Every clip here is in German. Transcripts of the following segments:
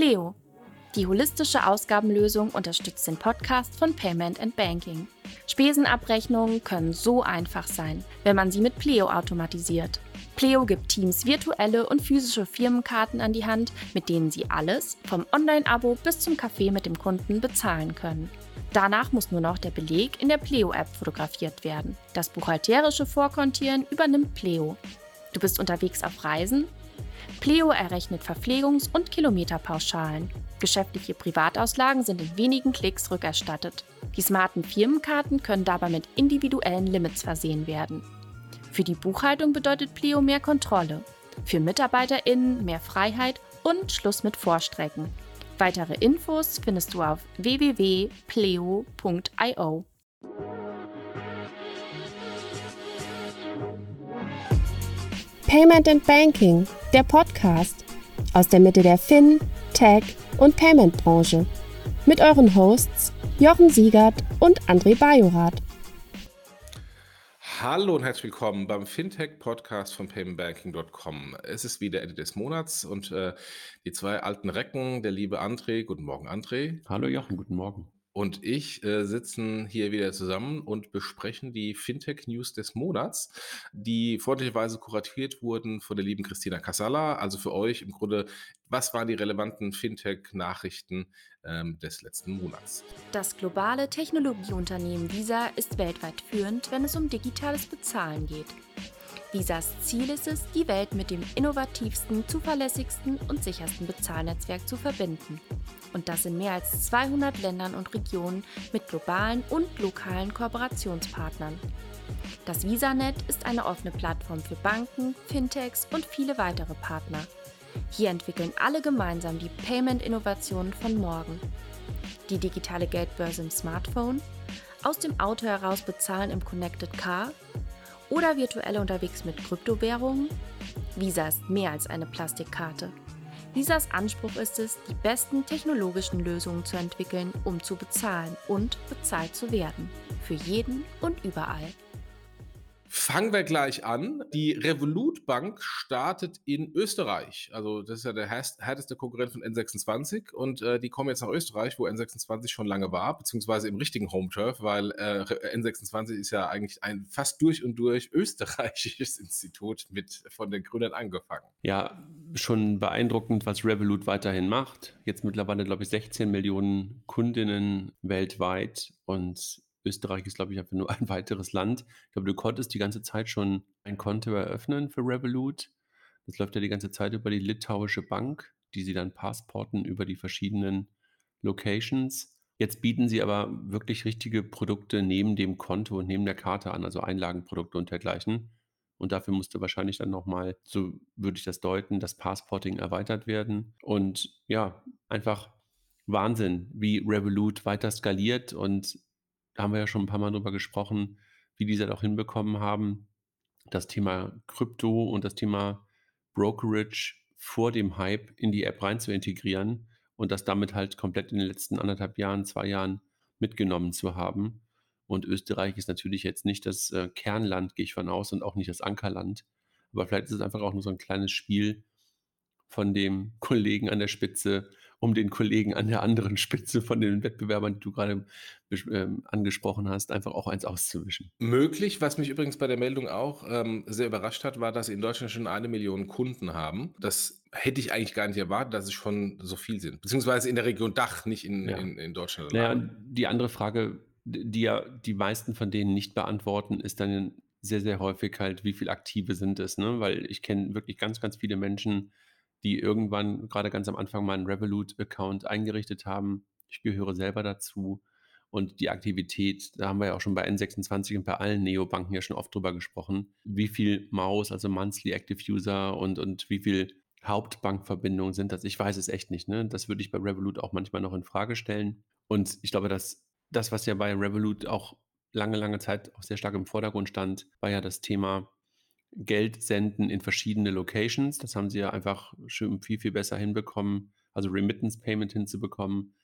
Pleo. Die holistische Ausgabenlösung unterstützt den Podcast von Payment and Banking. Spesenabrechnungen können so einfach sein, wenn man sie mit Pleo automatisiert. Pleo gibt Teams virtuelle und physische Firmenkarten an die Hand, mit denen sie alles, vom Online-Abo bis zum Kaffee mit dem Kunden, bezahlen können. Danach muss nur noch der Beleg in der Pleo-App fotografiert werden. Das buchhalterische Vorkontieren übernimmt Pleo. Du bist unterwegs auf Reisen? Pleo errechnet Verpflegungs- und Kilometerpauschalen. Geschäftliche Privatauslagen sind in wenigen Klicks rückerstattet. Die smarten Firmenkarten können dabei mit individuellen Limits versehen werden. Für die Buchhaltung bedeutet Pleo mehr Kontrolle. Für MitarbeiterInnen mehr Freiheit und Schluss mit Vorstrecken. Weitere Infos findest du auf www.pleo.io. Payment and Banking, der Podcast aus der Mitte der Fin, Tech und Payment Branche. Mit euren Hosts Jochen Siegert und André Bajorath. Hallo und herzlich willkommen beim Fintech-Podcast von paymentbanking.com. Es ist wieder Ende des Monats und äh, die zwei alten Recken, der liebe André, guten Morgen André. Hallo Jochen, guten Morgen. Und ich äh, sitzen hier wieder zusammen und besprechen die Fintech-News des Monats, die freundlicherweise kuratiert wurden von der lieben Christina Casala. Also für euch im Grunde, was waren die relevanten Fintech-Nachrichten ähm, des letzten Monats? Das globale Technologieunternehmen Visa ist weltweit führend, wenn es um digitales Bezahlen geht. Visas Ziel ist es, die Welt mit dem innovativsten, zuverlässigsten und sichersten Bezahlnetzwerk zu verbinden. Und das in mehr als 200 Ländern und Regionen mit globalen und lokalen Kooperationspartnern. Das VisaNet ist eine offene Plattform für Banken, Fintechs und viele weitere Partner. Hier entwickeln alle gemeinsam die Payment-Innovationen von morgen. Die digitale Geldbörse im Smartphone, aus dem Auto heraus bezahlen im Connected Car oder virtuell unterwegs mit Kryptowährungen? Visa ist mehr als eine Plastikkarte. Visas Anspruch ist es, die besten technologischen Lösungen zu entwickeln, um zu bezahlen und bezahlt zu werden. Für jeden und überall. Fangen wir gleich an. Die Revolut Bank startet in Österreich. Also das ist ja der härteste Konkurrent von N26 und äh, die kommen jetzt nach Österreich, wo N26 schon lange war, beziehungsweise im richtigen Home Turf, weil äh, N26 ist ja eigentlich ein fast durch und durch österreichisches Institut mit von den Gründern angefangen. Ja, schon beeindruckend, was Revolut weiterhin macht. Jetzt mittlerweile, glaube ich, 16 Millionen Kundinnen weltweit und Österreich ist, glaube ich, einfach nur ein weiteres Land. Ich glaube, du konntest die ganze Zeit schon ein Konto eröffnen für Revolut. Das läuft ja die ganze Zeit über die litauische Bank, die sie dann passporten über die verschiedenen Locations. Jetzt bieten sie aber wirklich richtige Produkte neben dem Konto und neben der Karte an, also Einlagenprodukte und dergleichen. Und dafür musste wahrscheinlich dann nochmal, so würde ich das deuten, das Passporting erweitert werden. Und ja, einfach Wahnsinn, wie Revolut weiter skaliert und da haben wir ja schon ein paar Mal drüber gesprochen, wie die das auch hinbekommen haben, das Thema Krypto und das Thema Brokerage vor dem Hype in die App rein zu integrieren und das damit halt komplett in den letzten anderthalb Jahren, zwei Jahren mitgenommen zu haben. Und Österreich ist natürlich jetzt nicht das äh, Kernland, gehe ich von aus, und auch nicht das Ankerland. Aber vielleicht ist es einfach auch nur so ein kleines Spiel von dem Kollegen an der Spitze, um den Kollegen an der anderen Spitze von den Wettbewerbern, die du gerade ähm, angesprochen hast, einfach auch eins auszuwischen. Möglich. Was mich übrigens bei der Meldung auch ähm, sehr überrascht hat, war, dass sie in Deutschland schon eine Million Kunden haben. Das hätte ich eigentlich gar nicht erwartet, dass es schon so viel sind. Beziehungsweise in der Region Dach, nicht in, ja. in, in Deutschland. Naja, die andere Frage, die ja die meisten von denen nicht beantworten, ist dann sehr, sehr häufig halt, wie viele Aktive sind es, ne? Weil ich kenne wirklich ganz, ganz viele Menschen, die irgendwann gerade ganz am Anfang mal einen Revolut-Account eingerichtet haben. Ich gehöre selber dazu. Und die Aktivität, da haben wir ja auch schon bei N26 und bei allen Neobanken ja schon oft drüber gesprochen, wie viel Maus, also Monthly Active User und, und wie viel Hauptbankverbindungen sind das. Ich weiß es echt nicht. Ne? Das würde ich bei Revolut auch manchmal noch in Frage stellen. Und ich glaube, dass das, was ja bei Revolut auch lange, lange Zeit auch sehr stark im Vordergrund stand, war ja das Thema Geld senden in verschiedene Locations. Das haben sie ja einfach schön viel, viel besser hinbekommen, also Remittance Payment hinzubekommen.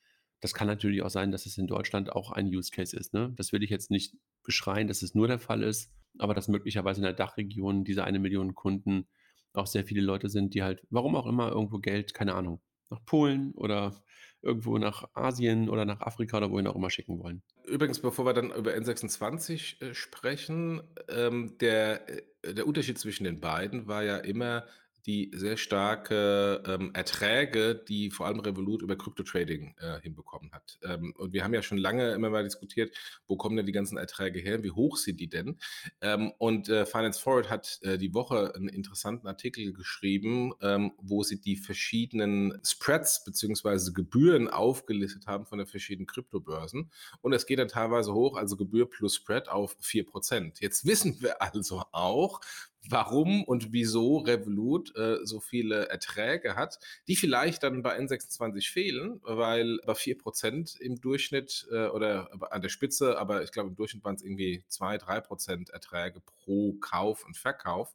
Das kann natürlich auch sein, dass es in Deutschland auch ein Use Case ist. Ne? Das will ich jetzt nicht beschreien, dass es nur der Fall ist, aber dass möglicherweise in der Dachregion diese eine Million Kunden auch sehr viele Leute sind, die halt, warum auch immer, irgendwo Geld, keine Ahnung, nach Polen oder irgendwo nach Asien oder nach Afrika oder wohin auch immer schicken wollen. Übrigens, bevor wir dann über N26 äh, sprechen, ähm, der, äh, der Unterschied zwischen den beiden war ja immer die sehr starke ähm, Erträge, die vor allem Revolut über Krypto-Trading äh, hinbekommen hat. Ähm, und wir haben ja schon lange immer mal diskutiert, wo kommen denn die ganzen Erträge her, wie hoch sind die denn? Ähm, und äh, Finance Forward hat äh, die Woche einen interessanten Artikel geschrieben, ähm, wo sie die verschiedenen Spreads beziehungsweise Gebühren aufgelistet haben von den verschiedenen Kryptobörsen. Und es geht dann teilweise hoch, also Gebühr plus Spread auf 4%. Jetzt wissen wir also auch, warum und wieso Revolut äh, so viele Erträge hat, die vielleicht dann bei N26 fehlen, weil bei 4% im Durchschnitt äh, oder an der Spitze, aber ich glaube im Durchschnitt waren es irgendwie 2-3% Erträge pro Kauf und Verkauf,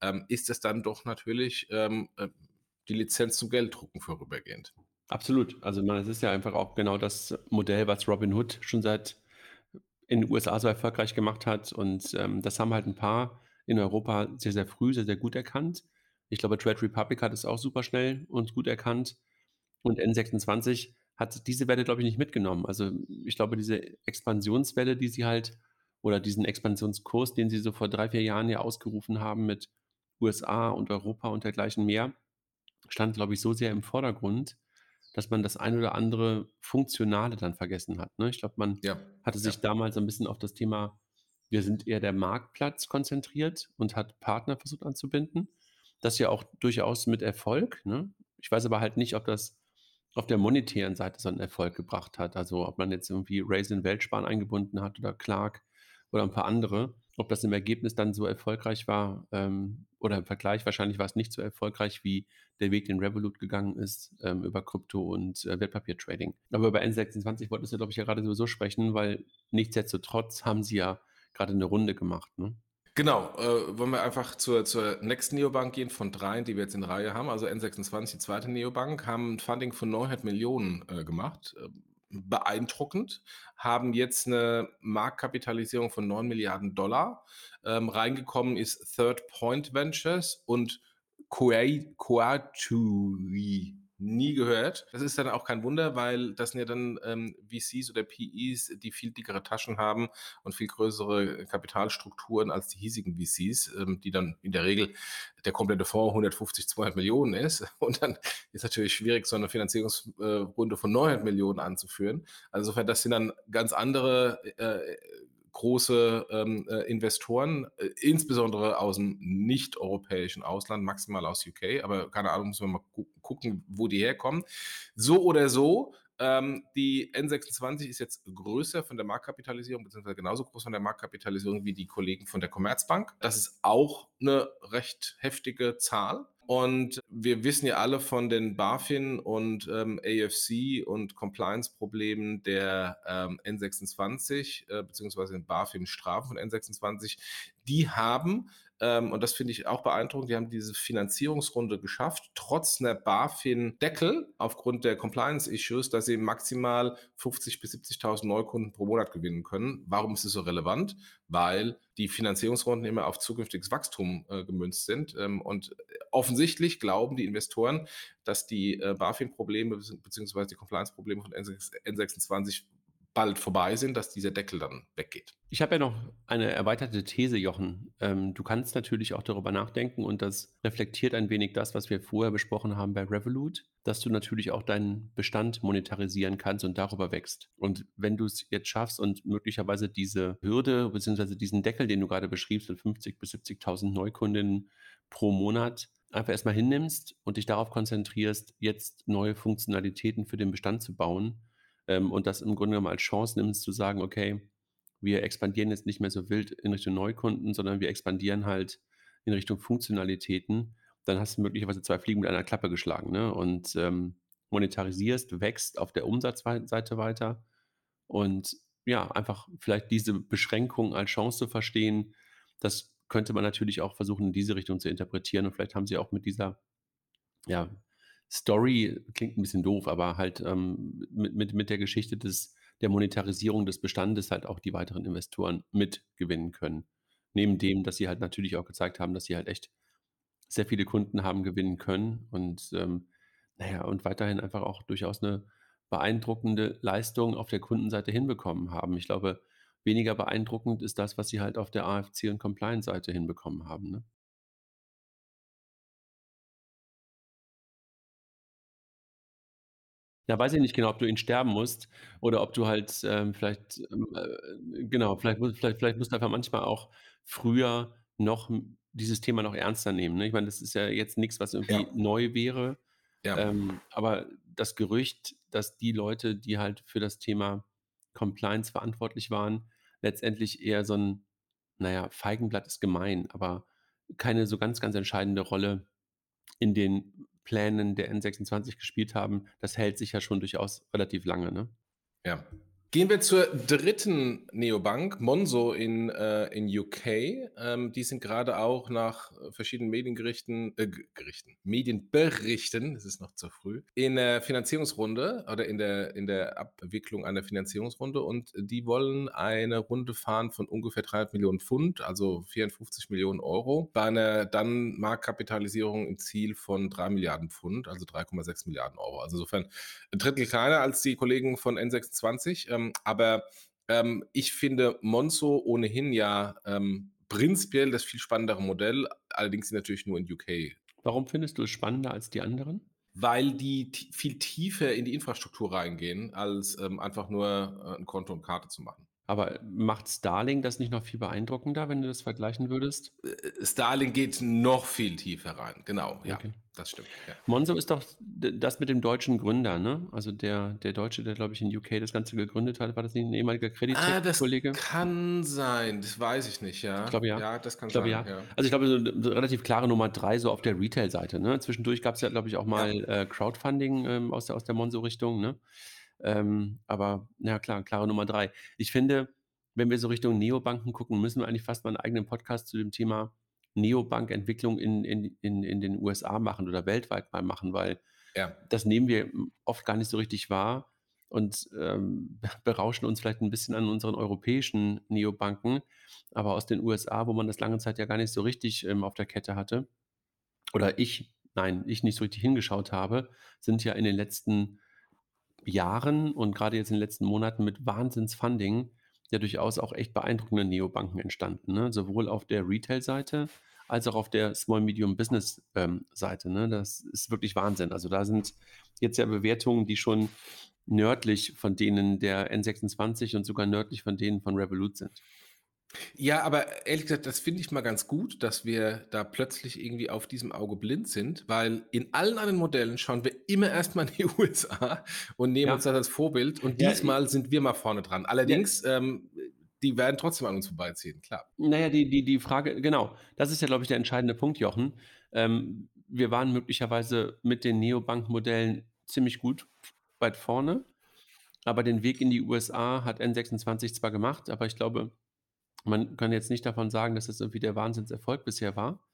ähm, ist es dann doch natürlich ähm, äh, die Lizenz zum Gelddrucken vorübergehend. Absolut. Also man, es ist ja einfach auch genau das Modell, was Robinhood schon seit in den USA so erfolgreich gemacht hat. Und ähm, das haben halt ein paar in Europa sehr, sehr früh, sehr, sehr gut erkannt. Ich glaube, Trade Republic hat es auch super schnell und gut erkannt. Und N26 hat diese Welle, glaube ich, nicht mitgenommen. Also ich glaube, diese Expansionswelle, die sie halt, oder diesen Expansionskurs, den sie so vor drei, vier Jahren ja ausgerufen haben mit USA und Europa und dergleichen mehr, stand, glaube ich, so sehr im Vordergrund, dass man das ein oder andere Funktionale dann vergessen hat. Ne? Ich glaube, man ja, hatte sich ja. damals ein bisschen auf das Thema wir sind eher der Marktplatz konzentriert und hat Partner versucht anzubinden. Das ja auch durchaus mit Erfolg. Ne? Ich weiß aber halt nicht, ob das auf der monetären Seite so einen Erfolg gebracht hat. Also ob man jetzt irgendwie Raisin Weltsparen eingebunden hat oder Clark oder ein paar andere. Ob das im Ergebnis dann so erfolgreich war ähm, oder im Vergleich, wahrscheinlich war es nicht so erfolgreich, wie der Weg, den Revolut gegangen ist, ähm, über Krypto und äh, Wertpapiertrading. Aber über N26 wolltest du, glaube ich, ja gerade sowieso sprechen, weil nichtsdestotrotz haben sie ja gerade eine Runde gemacht. Ne? Genau, äh, wollen wir einfach zur, zur nächsten Neobank gehen von dreien, die wir jetzt in Reihe haben. Also N26, die zweite Neobank, haben ein Funding von 900 Millionen äh, gemacht. Äh, beeindruckend, haben jetzt eine Marktkapitalisierung von 9 Milliarden Dollar. Ähm, reingekommen ist Third Point Ventures und Coatui nie gehört. Das ist dann auch kein Wunder, weil das sind ja dann ähm, VCs oder PEs, die viel dickere Taschen haben und viel größere Kapitalstrukturen als die hiesigen VCs, ähm, die dann in der Regel der komplette Fonds 150, 200 Millionen ist. Und dann ist natürlich schwierig, so eine Finanzierungsrunde von 900 Millionen anzuführen. Also insofern, das sind dann ganz andere äh, große ähm, äh, Investoren, äh, insbesondere aus dem nicht-europäischen Ausland, maximal aus UK, aber keine Ahnung, müssen wir mal gu gucken, wo die herkommen. So oder so, ähm, die N26 ist jetzt größer von der Marktkapitalisierung, beziehungsweise genauso groß von der Marktkapitalisierung wie die Kollegen von der Commerzbank. Das ist auch eine recht heftige Zahl. Und wir wissen ja alle von den BaFin und ähm, AFC und Compliance-Problemen der ähm, N26 äh, beziehungsweise den BaFin-Strafen von N26. Die haben ähm, und das finde ich auch beeindruckend. Die haben diese Finanzierungsrunde geschafft, trotz einer BaFin-Deckel aufgrund der Compliance-Issues, dass sie maximal 50.000 bis 70.000 Neukunden pro Monat gewinnen können. Warum ist es so relevant? Weil die Finanzierungsrunden immer auf zukünftiges Wachstum äh, gemünzt sind. Ähm, und offensichtlich glauben die Investoren, dass die äh, BaFin-Probleme bzw. die Compliance-Probleme von N26 bald vorbei sind, dass dieser Deckel dann weggeht. Ich habe ja noch eine erweiterte These, Jochen. Ähm, du kannst natürlich auch darüber nachdenken und das reflektiert ein wenig das, was wir vorher besprochen haben bei Revolut, dass du natürlich auch deinen Bestand monetarisieren kannst und darüber wächst. Und wenn du es jetzt schaffst und möglicherweise diese Hürde bzw. diesen Deckel, den du gerade beschriebst, mit 50.000 bis 70.000 Neukundinnen pro Monat, einfach erstmal hinnimmst und dich darauf konzentrierst, jetzt neue Funktionalitäten für den Bestand zu bauen, ähm, und das im Grunde genommen als Chance nimmst, zu sagen, okay, wir expandieren jetzt nicht mehr so wild in Richtung Neukunden, sondern wir expandieren halt in Richtung Funktionalitäten, dann hast du möglicherweise zwei Fliegen mit einer Klappe geschlagen ne? und ähm, monetarisierst, wächst auf der Umsatzseite weiter und ja, einfach vielleicht diese Beschränkung als Chance zu verstehen, das könnte man natürlich auch versuchen, in diese Richtung zu interpretieren und vielleicht haben sie auch mit dieser ja, Story klingt ein bisschen doof, aber halt ähm, mit, mit, mit der Geschichte des, der Monetarisierung des Bestandes halt auch die weiteren Investoren mitgewinnen können. Neben dem, dass sie halt natürlich auch gezeigt haben, dass sie halt echt sehr viele Kunden haben gewinnen können und ähm, naja, und weiterhin einfach auch durchaus eine beeindruckende Leistung auf der Kundenseite hinbekommen haben. Ich glaube, weniger beeindruckend ist das, was sie halt auf der AFC und Compliance-Seite hinbekommen haben, ne? Ja, weiß ich nicht genau, ob du ihn sterben musst oder ob du halt, ähm, vielleicht, ähm, äh, genau, vielleicht mu vielleicht vielleicht musst du einfach manchmal auch früher noch m dieses Thema noch ernster nehmen, ne? Ich meine, das ist ja jetzt nix, was irgendwie Ja. neu wäre, Ja. ähm, aber das Gerücht, dass die Leute, die halt für das Thema Compliance verantwortlich waren, letztendlich eher so 'n na ja, Feigenblatt ist gemein, aber keine so ganz, ganz entscheidende Rolle in den Plänen der N26 gespielt haben, das hält sich ja schon durchaus relativ lange, ne? Ja. Gehen wir zur dritten Neobank, Monzo in, äh, in UK. Ähm, die sind gerade auch nach verschiedenen Mediengerichten, äh, Gerichten, Medienberichten, es ist noch zu früh, in der Finanzierungsrunde oder in der, in der Abwicklung einer Finanzierungsrunde und die wollen eine Runde fahren von ungefähr 300 Millionen Pfund, also 54 Millionen Euro, bei einer dann Marktkapitalisierung im Ziel von 3 Milliarden Pfund, also 3,6 Milliarden Euro. Also insofern ein Drittel kleiner als die Kollegen von N26. Ähm, aber ähm, ich finde Monzo ohnehin ja ähm, prinzipiell das viel spannendere Modell, allerdings natürlich nur in UK, Warum findest du es spannender als die anderen? weil die viel tiefer in die Infrastruktur reingehen, als ähm, einfach nur äh, ein Konto und Karte zu machen. Aber macht Starling das nicht noch viel beeindruckender, wenn du das vergleichen würdest? Äh, Starling geht noch viel tiefer rein, genau, ja, Okay. das stimmt. Ja. Monzo ist doch das mit dem deutschen Gründer, ne? Also der der Deutsche, der, glaube ich, in UK das Ganze gegründet hat. War das nicht 'n ehemaliger Ah, das kann sein, das weiß ich nicht, ja. Ich glaube, ja. Ja, das kann Ich glaube, sein, ja. ja. Also, ich glaube, so relativ klare Nummer 3 so auf der Retail-Seite, ne? Zwischendurch gab's ja, glaube ich, auch mal, äh, Crowdfunding, ähm, aus der aus der Monzo-Richtung, ne? Ähm, aber na klar, klare Nummer 3. Ich finde, wenn wir so Richtung Neobanken gucken, müssen wir eigentlich fast mal 'n eigenen Podcast zu dem Thema Neobankentwicklung in in in in den USA machen oder weltweit mal machen, weil Ja. das nehmen wir, oft gar nicht so richtig wahr und, ähm, berauschen uns vielleicht 'n bisschen an unseren europäischen Neobanken. Aber aus den USA, wo man das lange Zeit ja gar nicht so richtig, ähm, auf der Kette hatte oder ich nein, ich nicht so richtig hingeschaut habe, sind ja in den letzten Jahren und grade jetzt in den letzten Monaten mit Wahnsinns-Funding ja durchaus auch echt beeindruckende Neobanken entstanden, ne? Sowohl auf der Retail-Seite als auch auf der Small Medium Business, ähm, ne? Das ist wirklich Wahnsinn. Also, da sind jetzt ja Bewertungen, die schon nördlich von denen der N26 und sogar nördlich von denen von Revolut sind. Ja, aber ehrlich gesagt, das finde ich mal ganz gut, dass wir da plötzlich irgendwie auf diesem Auge blind sind, weil in allen anderen Modellen schauen wir immer erst mal in die USA und nehmen Ja. uns das als Vorbild und Ja, diesmal sind wir mal vorne dran. Allerdings, ähm, die werden trotzdem an uns vorbeiziehen, klar. Na ja, die die die Frage genau, das ist ja, glaube ich, der entscheidende Punkt, Jochen. Ähm, wir waren möglicherweise mit den Neobank-Modellen ziemlich gut weit vorne, aber den Weg in die USA hat N26 zwar gemacht, aber ich glaube, man kann jetzt nicht davon sagen, dass das irgendwie der Wahnsinnserfolg bisher war.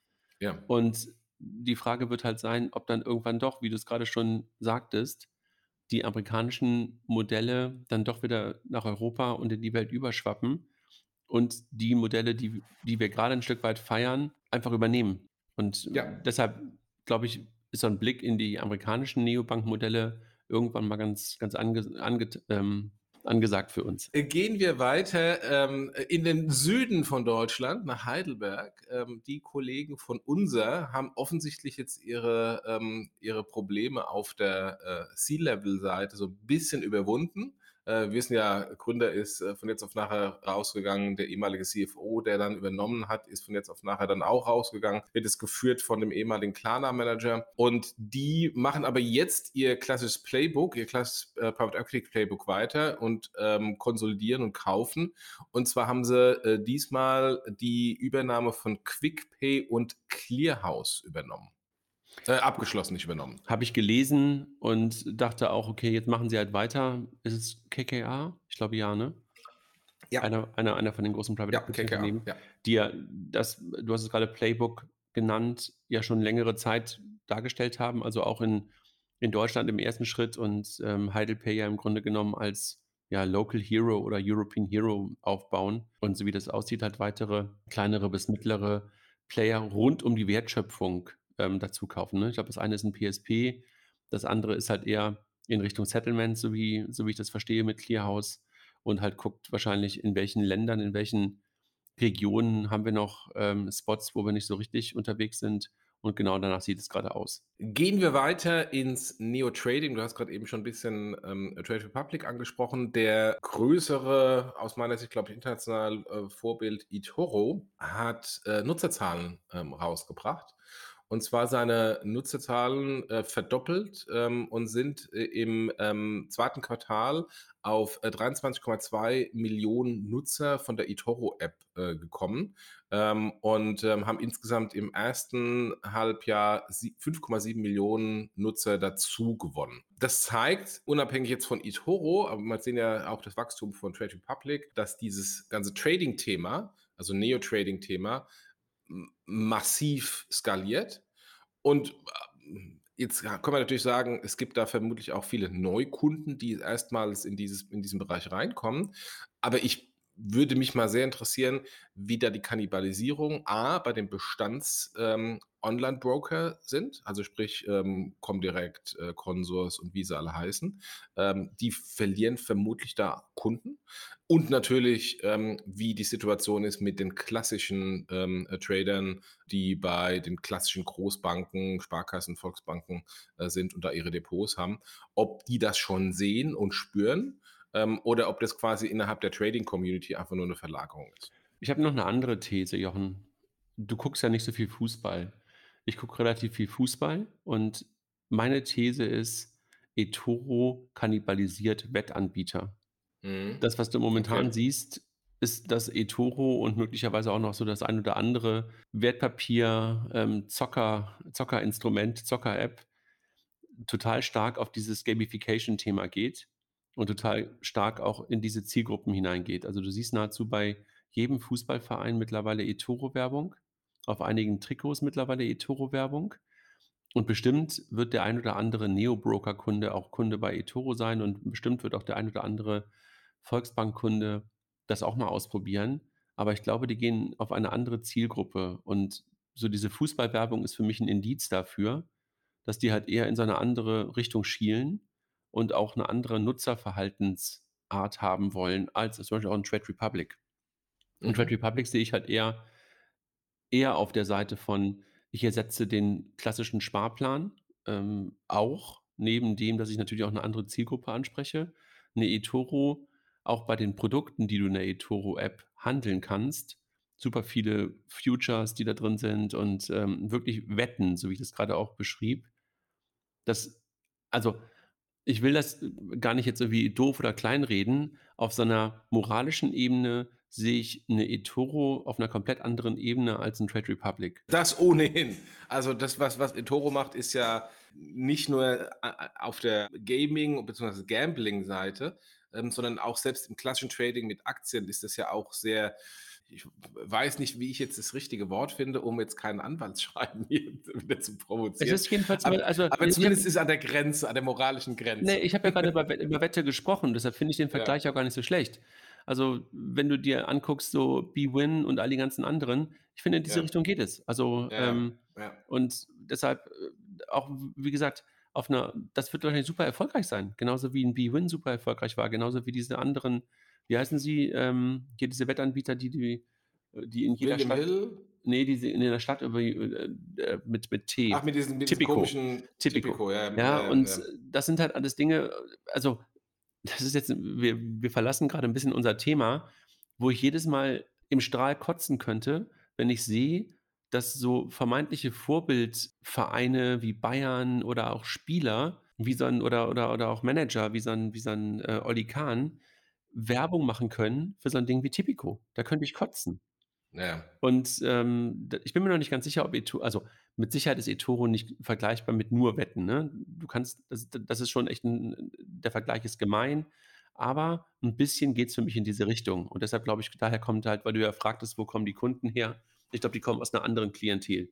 Ja. Und die Frage wird halt sein, ob dann irgendwann doch, wie du's grade schon sagtest, die amerikanischen Modelle dann doch wieder nach Europa und in die Welt überschwappen und die Modelle, die die wir grade 'n Stück weit feiern, einfach übernehmen. Und Ja. deshalb, glaube ich, ist so 'n Blick in die amerikanischen Neobank-Modelle irgendwann mal ganz ganz anges anget ähm, angesagt für uns. Äh, Gehen wir weiter ähm, in den Süden von Deutschland, nach Heidelberg. Ähm, die Kollegen von Unser haben offensichtlich jetzt ihre, ähm, ihre Probleme auf der äh, C-Level-Seite so ein bisschen überwunden. Äh, wir wissen ja, Gründer ist äh, von jetzt auf nachher rausgegangen, der ehemalige CFO, der dann übernommen hat, ist von jetzt auf nachher dann auch rausgegangen, wird es geführt von dem ehemaligen Klarna-Manager. Und die machen aber jetzt ihr klassisches Playbook, ihr klassisches äh, Private Equity Playbook weiter und ähm, konsolidieren und kaufen. Und zwar haben sie äh, diesmal die Übernahme von QuickPay und Clearhouse übernommen. Äh, abgeschlossen, nicht übernommen. Habe ich gelesen und dachte auch: „Okay, jetzt machen sie halt weiter.“ Ist es KKR? Ich glaube ja, ne? Ja. Einer einer einer von den großen Private Ja, KKR, Unternehmen, ja. die ja das du hast es grade Playbook genannt, ja schon längere Zeit dargestellt haben, also auch in in Deutschland im ersten Schritt und, ähm, HeidelPay ja im Grunde genommen als, ja, Local Hero oder European Hero aufbauen und so wie das aussieht, halt weitere kleinere bis mittlere Player rund um die Wertschöpfung, ähm, dazu kaufen, ne? Ich glaube, das eine ist 'n PSP, Das andere ist halt eher in Richtung Settlement, so wie, so wie ich das verstehe mit Clearhouse und halt guckt wahrscheinlich, in welchen Ländern, in welchen Regionen haben wir noch ähm, Spots, wo wir nicht so richtig unterwegs sind. Und genau danach sieht es gerade aus. Gehen wir weiter ins Neo-Trading. Du hast gerade eben schon ein bisschen ähm, Trade Republic angesprochen. Der größere, aus meiner Sicht, glaube ich, international äh, Vorbild eToro hat äh, Nutzerzahlen ähm, rausgebracht. Und zwar seine Nutzerzahlen äh, verdoppelt ähm, und sind äh, im ähm, zweiten Quartal auf äh, 23,2 Millionen Nutzer von der eToro-App äh, gekommen ähm, und ähm, haben insgesamt im ersten Halbjahr 5,7 Millionen Nutzer dazu gewonnen. Das zeigt, unabhängig jetzt von eToro, aber man sehen ja auch das Wachstum von Trade Republic, dass dieses ganze Trading-Thema, also Neo-Trading-Thema, massiv skaliert. Und äh, jetzt kann man natürlich sagen, es gibt da vermutlich auch viele Neukunden, die erstmals in, dieses, in diesen Bereich reinkommen. Aber ich würde mich mal sehr interessieren, wie da die Kannibalisierung A bei den Bestands ähm, sind, also sprich ähm, Comdirect, äh, Consors und wie sie alle heißen, ähm, die verlieren vermutlich da Kunden. Und natürlich, ähm, wie die Situation ist mit den klassischen ähm, äh, Tradern, die bei den klassischen Großbanken, Sparkassen, Volksbanken äh, sind und da ihre Depots haben, ob die das schon sehen und spüren ähm, oder ob das quasi innerhalb der Trading-Community einfach nur eine Verlagerung ist. Ich habe noch eine andere These, Jochen. Du guckst ja nicht so viel Fußball. Ich gucke relativ viel Fußball und meine These ist, eToro kannibalisiert Wettanbieter. Mhm. Das, was du momentan okay. siehst, ist, dass eToro und möglicherweise auch noch so das ein oder andere Wertpapier, ähm, Zocker, Zockerinstrument, Zocker-App total stark auf dieses Gamification-Thema geht und total stark auch in diese Zielgruppen hineingeht. Also du siehst nahezu bei jedem Fußballverein mittlerweile eToro-Werbung, auf einigen Trikots mittlerweile eToro-Werbung. Und bestimmt wird der ein oder andere Neo-Broker-Kunde auch Kunde bei eToro sein und bestimmt wird auch der ein oder andere Volksbank-Kunde das auch mal ausprobieren. Aber ich glaube, die gehen auf eine andere Zielgruppe. Und so diese Fußballwerbung ist für mich ein Indiz dafür, dass die halt eher in so eine andere Richtung schielen und auch eine andere Nutzerverhaltensart haben wollen, als zum Beispiel auch ein Trade Republic. Und mhm. Trade Republic sehe ich halt eher, eher auf der Seite von, ich ersetze den klassischen Sparplan ähm, auch, neben dem, dass ich natürlich auch eine andere Zielgruppe anspreche. Eine eToro, auch bei den Produkten, die du in der eToro-App handeln kannst, super viele Futures, die da drin sind und ähm, wirklich Wetten, so wie ich das gerade auch beschrieb. Das, also ich will das gar nicht jetzt irgendwie doof oder kleinreden. Auf so einer moralischen Ebene sehe ich eine eToro auf einer komplett anderen Ebene als ein Trade Republic. Das ohnehin. Also das, was, was eToro macht, ist ja nicht nur äh, auf der Gaming- bzw. Gambling-Seite, ähm, sondern auch selbst im klassischen Trading mit Aktien ist das ja auch sehr ich weiß nicht, wie ich jetzt das richtige Wort finde, um jetzt keinen Anwaltsschreiben hier wieder zu provozieren. Es ist jedenfalls, aber, also, aber zumindest hab, ist an der Grenze, an der moralischen Grenze. Nee, ich habe ja gerade über, über, Wette gesprochen, deshalb finde ich den Vergleich ja. auch gar nicht so schlecht. Also, wenn du dir anguckst, so B-Win und all die ganzen anderen, ich finde, in diese ja. Richtung geht es. Also, ja. Ähm, und deshalb äh, auch, wie gesagt, auf einer, das wird wahrscheinlich super erfolgreich sein. Genauso wie ein B-Win super erfolgreich war, genauso wie diese anderen wie heißen sie, ähm, hier diese Wettanbieter, die, die, die in jeder William Stadt. Hill? Nee, die in der Stadt über, äh, mit, mit T. Ach, mit diesen, mit diesen komischen Tipico. Tipico ja, ja, ja, und ja. das sind halt alles Dinge, also das ist jetzt, wir, wir verlassen gerade ein bisschen unser Thema, wo ich jedes Mal im Strahl kotzen könnte, wenn ich sehe, dass so vermeintliche Vorbildvereine wie Bayern oder auch Spieler, wie so ein, oder, oder, oder auch Manager, wie so ein, wie so ein äh, Oli Kahn, Werbung machen können für so ein Ding wie Tipico. Da könnte ich kotzen. Ja. Und ähm, ich bin mir noch nicht ganz sicher, ob eToro, also mit Sicherheit ist eToro nicht vergleichbar mit nur Wetten. Ne? Du kannst, das, das ist schon echt ein, der Vergleich ist gemein, aber ein bisschen geht es für mich in diese Richtung. Und deshalb glaube ich, daher kommt halt, weil du ja fragtest, wo kommen die Kunden her? Ich glaube, die kommen aus einer anderen Klientel.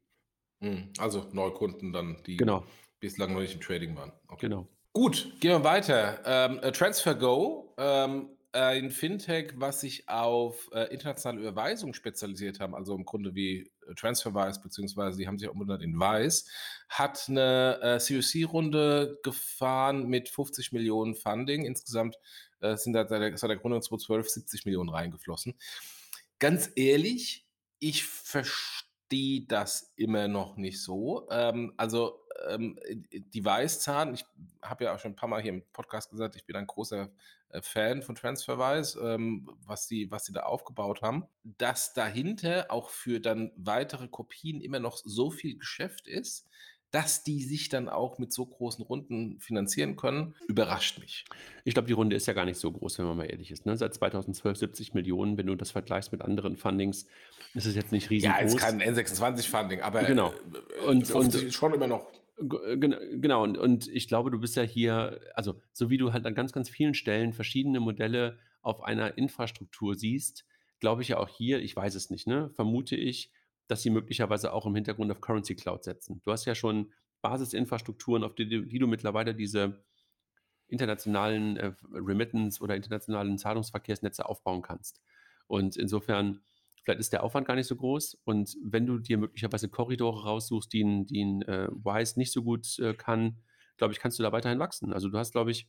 Hm, also Neukunden dann, die genau. bislang noch nicht im Trading waren. Okay. Genau. Gut, gehen wir weiter. Ähm, äh, TransferGo ähm, ein Fintech, was sich auf äh, internationale Überweisung spezialisiert haben, also im Grunde wie TransferWise, beziehungsweise die haben sich auch umbenannt in Wise, hat eine äh, COC-Runde gefahren mit 50 Millionen Funding. Insgesamt äh, sind da seit der, seit der Gründung 2012 70 Millionen reingeflossen. Ganz ehrlich, ich verstehe das immer noch nicht so. Ähm, also ähm, die Weißzahn, ich habe ja auch schon ein paar Mal hier im Podcast gesagt, ich bin ein großer äh, Fan von TransferWise, ähm, was sie was sie da aufgebaut haben, dass dahinter auch für dann weitere Kopien immer noch so viel Geschäft ist, dass die sich dann auch mit so großen Runden finanzieren können, überrascht mich. Ich glaube, die Runde ist ja gar nicht so groß, wenn man mal ehrlich ist. Ne? Seit 2012 70 Millionen, wenn du das vergleichst mit anderen Fundings, ist es jetzt nicht riesig. Ja, es kein N26-Funding, aber genau. Äh, und, und schon immer noch Genau, und, und ich glaube, du bist ja hier, also so wie du halt an ganz, ganz vielen Stellen verschiedene Modelle auf einer Infrastruktur siehst, glaube ich ja auch hier, ich weiß es nicht, ne, vermute ich, dass sie möglicherweise auch im Hintergrund auf Currency Cloud setzen. Du hast ja schon Basisinfrastrukturen, auf die, die du mittlerweile diese internationalen äh, Remittance oder internationalen Zahlungsverkehrsnetze aufbauen kannst. Und insofern vielleicht ist der Aufwand gar nicht so groß. Und wenn du dir möglicherweise Korridore raussuchst, die ein, die äh, Wise nicht so gut äh, kann, glaube ich, kannst du da weiterhin wachsen. Also du hast, glaube ich,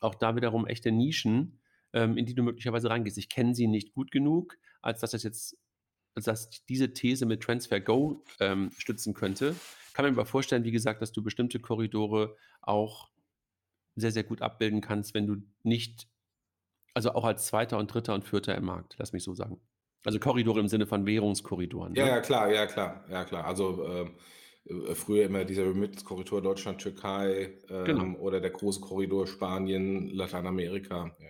auch da wiederum echte Nischen, ähm, in die du möglicherweise reingehst. Ich kenne sie nicht gut genug, als dass das jetzt, als dass diese These mit Transfer Go ähm, stützen könnte. Kann mir aber vorstellen, wie gesagt, dass du bestimmte Korridore auch sehr, sehr gut abbilden kannst, wenn du nicht, also auch als Zweiter und Dritter und Vierter im Markt, lass mich so sagen. Also Korridore im Sinne von Währungskorridoren. Ja, ne? ja, klar, ja, klar, ja, klar. Also ähm, äh, früher immer dieser Remittance-Korridor Deutschland-Türkei ähm, genau. oder der große Korridor Spanien, Lateinamerika. Ja.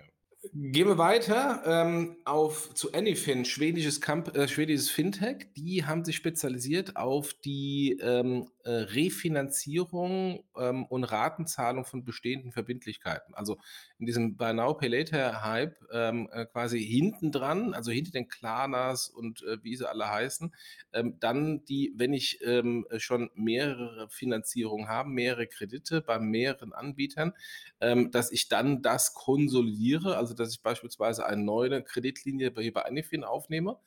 Gehen wir weiter ähm, auf zu Anyfin, schwedisches, Camp, äh, schwedisches Fintech. Die haben sich spezialisiert auf die ähm, äh, Refinanzierung ähm, und Ratenzahlung von bestehenden Verbindlichkeiten. Also in diesem Buy Now Pay Later Hype ähm, äh, quasi hinten dran, also hinter den Klarnas und äh, wie sie alle heißen, ähm, dann die, wenn ich ähm, schon mehrere Finanzierungen habe, mehrere Kredite bei mehreren Anbietern, ähm, dass ich dann das konsolidiere, also dass ich beispielsweise eine neue Kreditlinie bei, bei Anifin aufnehme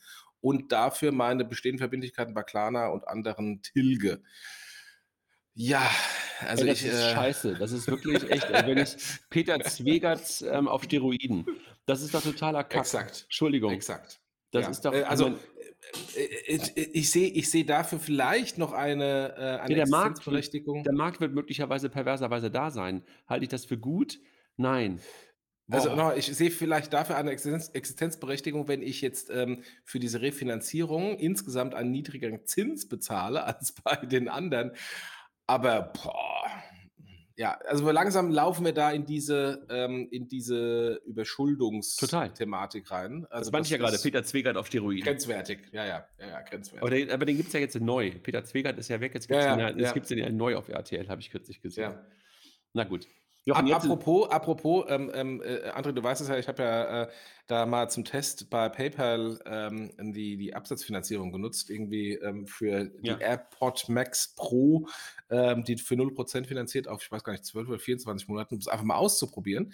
und dafür meine bestehenden Verbindlichkeiten bei Klarna und anderen tilge. Ja, also Ey, das ich, ist äh, scheiße. Das ist wirklich echt, wenn ich Peter Zwegert ähm, auf Steroiden. Das ist doch totaler Kack. Exakt. Entschuldigung. Exakt. Das ja. ist doch. Äh, also äh, ich, ich sehe ich seh dafür vielleicht noch eine, äh, eine der Markt, der Markt wird möglicherweise perverserweise da sein. Halte ich das für gut? Nein. Also no, ich sehe vielleicht dafür eine Existenz, Existenzberechtigung, wenn ich jetzt ähm, für diese Refinanzierung insgesamt einen niedrigeren Zins bezahle als bei den anderen. Aber boah, ja, also langsam laufen wir da in diese, ähm, in diese Überschuldungsthematik rein. Also das meinte ich ja gerade, Peter Zwegert auf Steroiden. Grenzwertig, ja, ja, ja, ja grenzwertig. Aber den, aber den gibt es ja jetzt neu. Peter Zwegert ist ja weg, jetzt gibt es ja, ja, ja. den ja neu auf RTL, habe ich kürzlich gesehen. Na gut. Jochen, apropos, apropos, ähm, ähm, äh, André, du weißt es ja, ich habe ja äh, da mal zum Test bei PayPal ähm, die, die Absatzfinanzierung genutzt, irgendwie ähm, für die ja. AirPod Max Pro, ähm, die für 0% finanziert auf, ich weiß gar nicht, 12 oder 24 Monaten, um es einfach mal auszuprobieren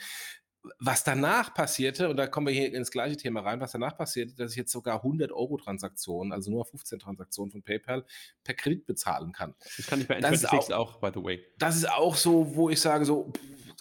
was danach passierte, und da kommen wir hier ins gleiche Thema rein, was danach passierte, dass ich jetzt sogar 100 Euro Transaktionen, also nur 15 Transaktionen von PayPal per Kredit bezahlen kann. Das kann ich bei N26 auch, auch, by the way. Das ist auch so, wo ich sage so,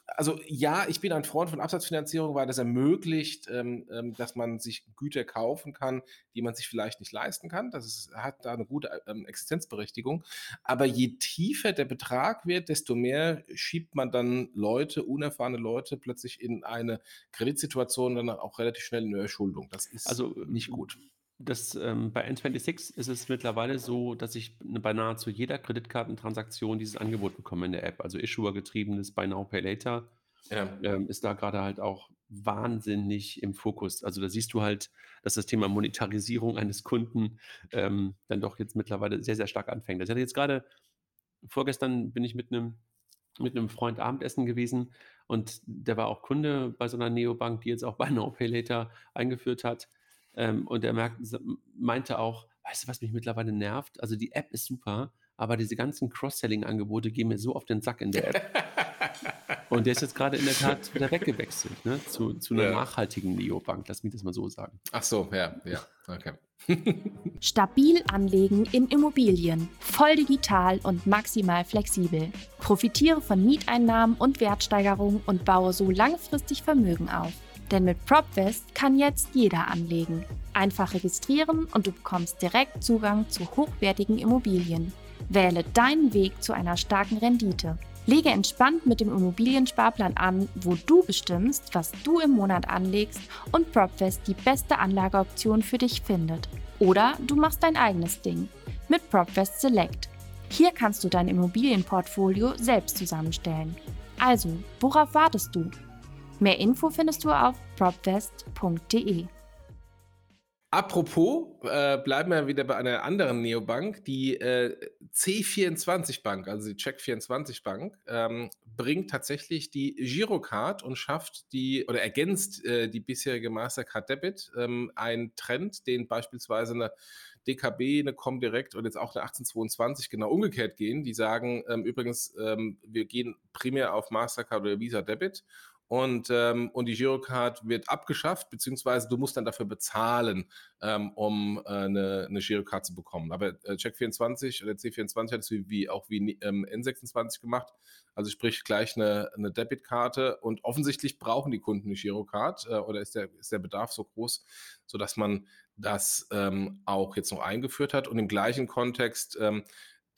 also ja, ich bin ein Freund von Absatzfinanzierung, weil das ermöglicht, ähm, ähm, dass man sich Güter kaufen kann, die man sich vielleicht nicht leisten kann. Das ist, hat da eine gute ähm, Existenzberechtigung. Aber je tiefer der Betrag wird, desto mehr schiebt man dann Leute, unerfahrene Leute, plötzlich in eine Kreditsituation, dann auch relativ schnell in eine Erschuldung. Das ist also nicht gut. Das, ähm, bei N26 ist es mittlerweile so, dass ich bei nahezu jeder Kreditkartentransaktion dieses Angebot bekomme in der App. Also Issuer-getriebenes Buy Now, Pay Later ja. ähm, ist da gerade halt auch wahnsinnig im Fokus. Also da siehst du halt, dass das Thema Monetarisierung eines Kunden ähm, dann doch jetzt mittlerweile sehr, sehr stark anfängt. Also ich hatte jetzt gerade, vorgestern bin ich mit einem mit einem Freund Abendessen gewesen und der war auch Kunde bei so einer Neobank, die jetzt auch Buy Now Pay Later eingeführt hat. Ähm, und er merkt, meinte auch, weißt du, was mich mittlerweile nervt? Also die App ist super, aber diese ganzen Cross-Selling-Angebote gehen mir so auf den Sack in der App. Und der ist jetzt gerade in der Tat wieder weggewechselt, ne? zu, zu einer ja. nachhaltigen Neobank. Lass mich das mal so sagen. Ach so, ja, ja, okay. Stabil anlegen in Immobilien. Voll digital und maximal flexibel. Profitiere von Mieteinnahmen und Wertsteigerungen und baue so langfristig Vermögen auf. Denn mit PropVest kann jetzt jeder anlegen. Einfach registrieren und du bekommst direkt Zugang zu hochwertigen Immobilien. Wähle deinen Weg zu einer starken Rendite. Lege entspannt mit dem Immobiliensparplan an, wo du bestimmst, was du im Monat anlegst und PropVest die beste Anlageoption für dich findet. Oder du machst dein eigenes Ding mit PropVest Select. Hier kannst du dein Immobilienportfolio selbst zusammenstellen. Also, worauf wartest du? Mehr Info findest du auf propvest.de. Apropos, äh, bleiben wir wieder bei einer anderen Neobank. Die äh, C24 Bank, also die Check24 Bank, ähm, bringt tatsächlich die Girocard und schafft die oder ergänzt äh, die bisherige Mastercard Debit. Ähm, ein Trend, den beispielsweise eine DKB, eine Comdirect und jetzt auch eine 1822 genau umgekehrt gehen. Die sagen ähm, übrigens, ähm, wir gehen primär auf Mastercard oder Visa Debit und, ähm, und die Girocard wird abgeschafft, beziehungsweise du musst dann dafür bezahlen, ähm, um äh, eine, eine Girocard zu bekommen. Aber äh, Check24 oder C24 hat es wie, wie auch wie ähm, N26 gemacht, also sprich gleich eine, eine Debitkarte. Und offensichtlich brauchen die Kunden eine Girocard äh, oder ist der, ist der Bedarf so groß, sodass man das ähm, auch jetzt noch eingeführt hat. Und im gleichen Kontext ähm,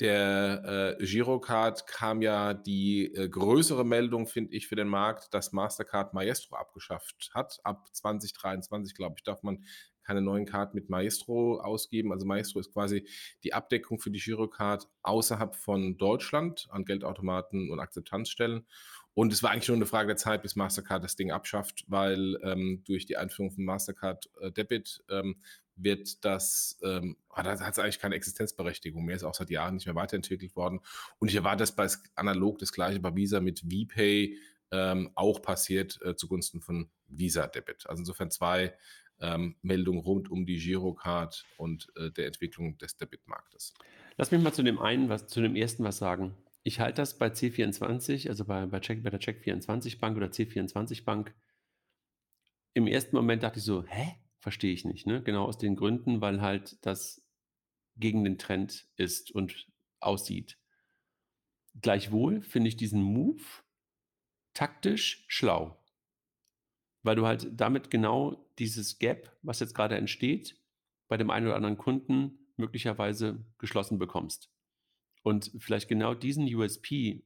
der äh, Girocard kam ja die äh, größere Meldung, finde ich, für den Markt, dass Mastercard Maestro abgeschafft hat. Ab 2023, glaube ich, darf man keine neuen Karten mit Maestro ausgeben. Also Maestro ist quasi die Abdeckung für die Girocard außerhalb von Deutschland an Geldautomaten und Akzeptanzstellen. Und es war eigentlich nur eine Frage der Zeit, bis Mastercard das Ding abschafft, weil ähm, durch die Einführung von Mastercard äh, Debit ähm, wird das, ähm, ah, da hat es eigentlich keine Existenzberechtigung mehr, ist auch seit Jahren nicht mehr weiterentwickelt worden. Und ich erwarte, dass bei analog das gleiche bei Visa mit VPay ähm, auch passiert äh, zugunsten von Visa Debit. Also insofern zwei ähm, Meldungen rund um die Girocard und äh, der Entwicklung des Debitmarktes. Lass mich mal zu dem einen, was zu dem ersten was sagen. Ich halte das bei C24, also bei, bei, Check, bei der Check24 Bank oder C24 Bank. Im ersten Moment dachte ich so, hä? Verstehe ich nicht, ne? Genau aus den Gründen, weil halt das gegen den Trend ist und aussieht. Gleichwohl finde ich diesen Move taktisch schlau, weil du halt damit genau dieses Gap, was jetzt gerade entsteht, bei dem einen oder anderen Kunden möglicherweise geschlossen bekommst. Und vielleicht genau diesen USP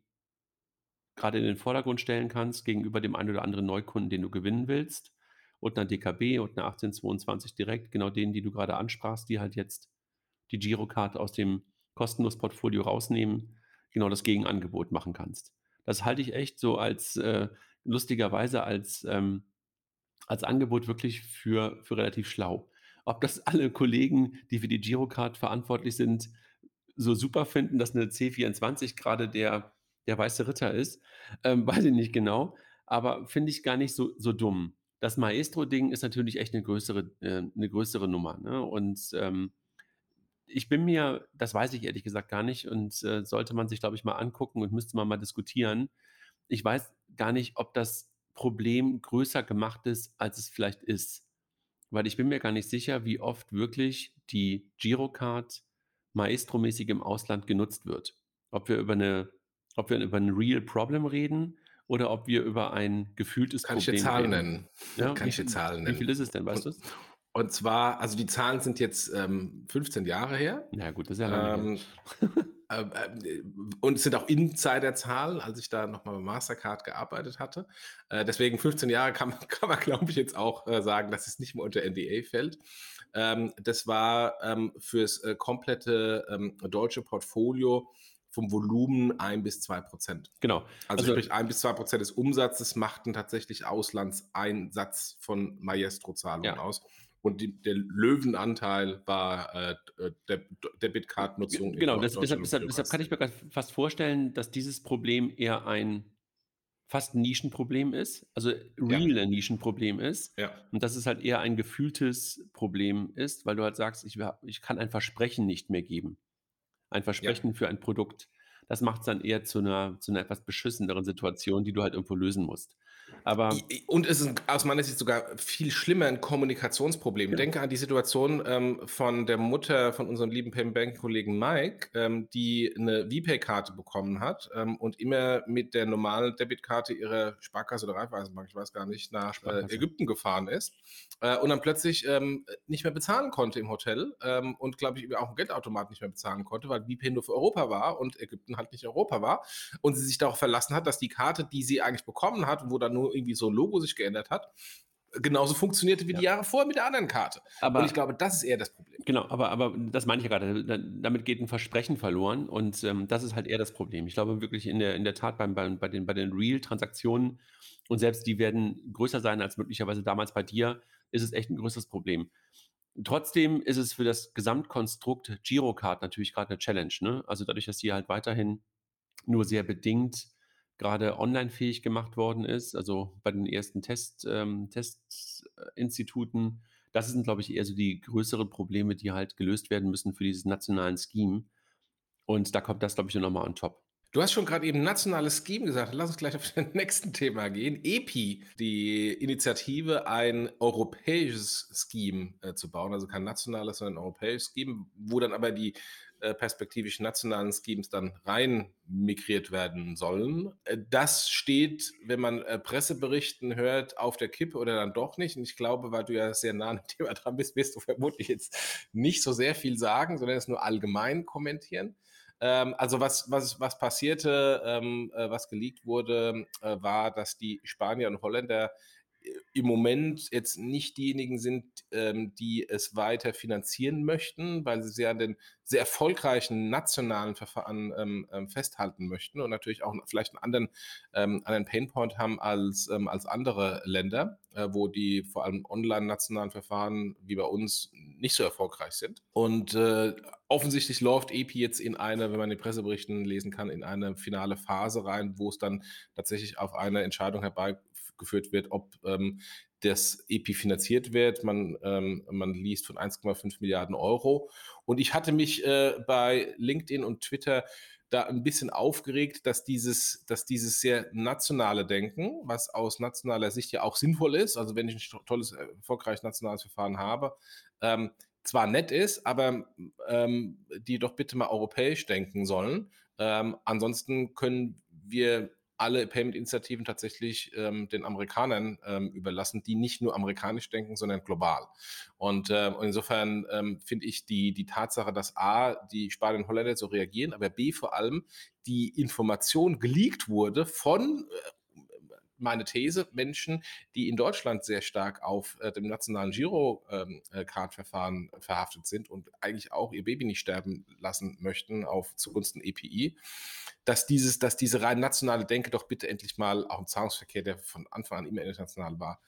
gerade in den Vordergrund stellen kannst gegenüber dem einen oder anderen Neukunden, den du gewinnen willst und einer DKB und einer 1822 direkt, genau denen, die du gerade ansprachst, die halt jetzt die Girocard aus dem kostenlos Portfolio rausnehmen, genau das Gegenangebot machen kannst. Das halte ich echt so als äh, lustigerweise als, ähm, als Angebot wirklich für, für relativ schlau. Ob das alle Kollegen, die für die Girocard verantwortlich sind, so super finden, dass eine C24 gerade der, der weiße Ritter ist, ähm, weiß ich nicht genau, aber finde ich gar nicht so, so dumm das Maestro-Ding ist natürlich echt eine größere, äh, eine größere Nummer. Ne? Und ähm, ich bin mir, das weiß ich ehrlich gesagt gar nicht und äh, sollte man sich, glaube ich, mal angucken und müsste man mal diskutieren. Ich weiß gar nicht, ob das Problem größer gemacht ist, als es vielleicht ist. Weil ich bin mir gar nicht sicher, wie oft wirklich die Girocard Maestro-mäßig im Ausland genutzt wird. Ob wir über eine, ob wir über ein Real Problem reden oder ob wir über ein gefühltes Kann Problem ich dir Zahlen nennen? Ja? Kann ich dir Zahlen nennen? Wie viel ist es denn, weißt du es? Und zwar, also die Zahlen sind jetzt ähm, 15 Jahre her. Ja, gut, das ist ja lange ähm, äh, äh, Und es sind auch Insider-Zahlen, als ich da nochmal bei Mastercard gearbeitet hatte. Äh, deswegen 15 Jahre kann man, kann man glaube ich, jetzt auch äh, sagen, dass es nicht mehr unter NDA fällt. Ähm, das war ähm, fürs äh, komplette ähm, deutsche Portfolio vom Volumen ein bis zwei Prozent. Genau. Also, also sprich ein bis zwei Prozent des Umsatzes machten tatsächlich Auslandseinsatz von Maestro-Zahlungen ja. aus. Und die, der Löwenanteil war äh, der Debitcard-Nutzung. Genau, das, deshalb, deshalb, deshalb, kann ich mir fast vorstellen, dass dieses Problem eher ein fast Nischenproblem ist, also real ja. Nischenproblem ist. Ja. Und dass es halt eher ein gefühltes Problem ist, weil du halt sagst, ich, ich kann ein Versprechen nicht mehr geben ein Versprechen ja. für ein Produkt. das macht es dann eher zu einer, zu einer etwas beschisseneren Situation, die du halt irgendwo lösen musst. Aber und es ist aus meiner Sicht sogar viel schlimmer ein Kommunikationsproblem. Genau. Denke an die Situation ähm, von der Mutter von unserem lieben Payment Bank Kollegen Mike, ähm, die eine VPay-Karte bekommen hat ähm, und immer mit der normalen Debitkarte ihrer Sparkasse oder Raiffeisenbank, ich weiß gar nicht, nach äh. Ägypten gefahren ist äh, und dann plötzlich ähm, nicht mehr bezahlen konnte im Hotel ähm, und glaube ich auch im Geldautomat nicht mehr bezahlen konnte, weil VPay nur für Europa war und Ägypten halt nicht Europa war und sie sich darauf verlassen hat, dass die Karte, die sie eigentlich bekommen hat, wo dann nur irgendwie so ein Logo sich geändert hat, genauso funktionierte wie die Jahre vorher mit der anderen Karte. Aber- und ich glaube, das ist eher das Problem. Genau, aber, aber das meine ich ja gerade. Da- Damit geht ein Versprechen verloren und ähm, das ist halt eher das Problem. Ich glaube wirklich in der, in der Tat beim, beim, bei den, bei den Real-Transaktionen und selbst die werden größer sein als möglicherweise damals bei dir, ist es echt ein größeres Problem. Trotzdem ist es für das Gesamtkonstrukt Girocard natürlich gerade eine Challenge. Ne? Also dadurch, dass die halt weiterhin nur sehr bedingt gerade online fähig gemacht worden ist, also bei den ersten Test, ähm, Testinstituten, das sind, glaube ich, eher so die größeren Probleme, die halt gelöst werden müssen für dieses nationalen Scheme. Und da kommt das, glaube ich, nochmal on top. Du hast schon gerade eben nationales Scheme gesagt. Lass uns gleich auf das nächste Thema gehen. EPI, die Initiative, ein europäisches Scheme äh, zu bauen, also kein nationales, sondern ein europäisches Scheme, wo dann aber die äh, perspektivisch nationalen Schemes dann rein migriert werden sollen. Äh, das steht, wenn man äh, Presseberichten hört, auf der Kippe oder dann doch nicht. Und ich glaube, weil du ja sehr nah an dem Thema dran bist, wirst du vermutlich jetzt nicht so sehr viel sagen, sondern es nur allgemein kommentieren. Ähm, also was, was, was passierte, ähm, äh, was geleakt wurde, war, dass die Spanier und Holländer im Moment jetzt nicht diejenigen sind, ähm, die es weiter finanzieren möchten, weil sie sehr an den sehr erfolgreichen nationalen Verfahren ähm, ähm, festhalten möchten und natürlich auch vielleicht einen anderen, ähm, anderen Painpoint haben als, ähm, als andere Länder, äh, wo die vor allem online-nationalen Verfahren wie bei uns nicht so erfolgreich sind. Und äh, offensichtlich läuft EPI jetzt in eine, wenn man die Presseberichten lesen kann, in eine finale Phase rein, wo es dann tatsächlich auf eine Entscheidung herbeigeführt wird, ob ähm, das EPI finanziert wird. Man, ähm, man liest von 1,5 Milliarden Euro. Und ich hatte mich äh, bei LinkedIn und Twitter da ein bisschen aufgeregt, dass dieses, dass dieses sehr nationale Denken, was aus nationaler Sicht ja auch sinnvoll ist, also wenn ich ein tolles, erfolgreiches nationales Verfahren habe, ähm, zwar nett ist, aber ähm, die doch bitte mal europäisch denken sollen. Ähm, ansonsten können wir alle Payment-Initiativen tatsächlich ähm, den Amerikanern ähm, überlassen, die nicht nur amerikanisch denken, sondern global. Und, ähm, und insofern ähm, finde ich die, die Tatsache, dass A, die Spanier und Holländer so reagieren, aber B, vor allem die Information geleakt wurde von äh, meine These, Menschen, die in Deutschland sehr stark auf äh, dem nationalen Giro-Card-Verfahren ähm, verhaftet sind und eigentlich auch ihr Baby nicht sterben lassen möchten auf zugunsten EPI, dass dieses, dass diese rein nationale Denke doch bitte endlich mal auch im Zahlungsverkehr, der von Anfang an immer international war,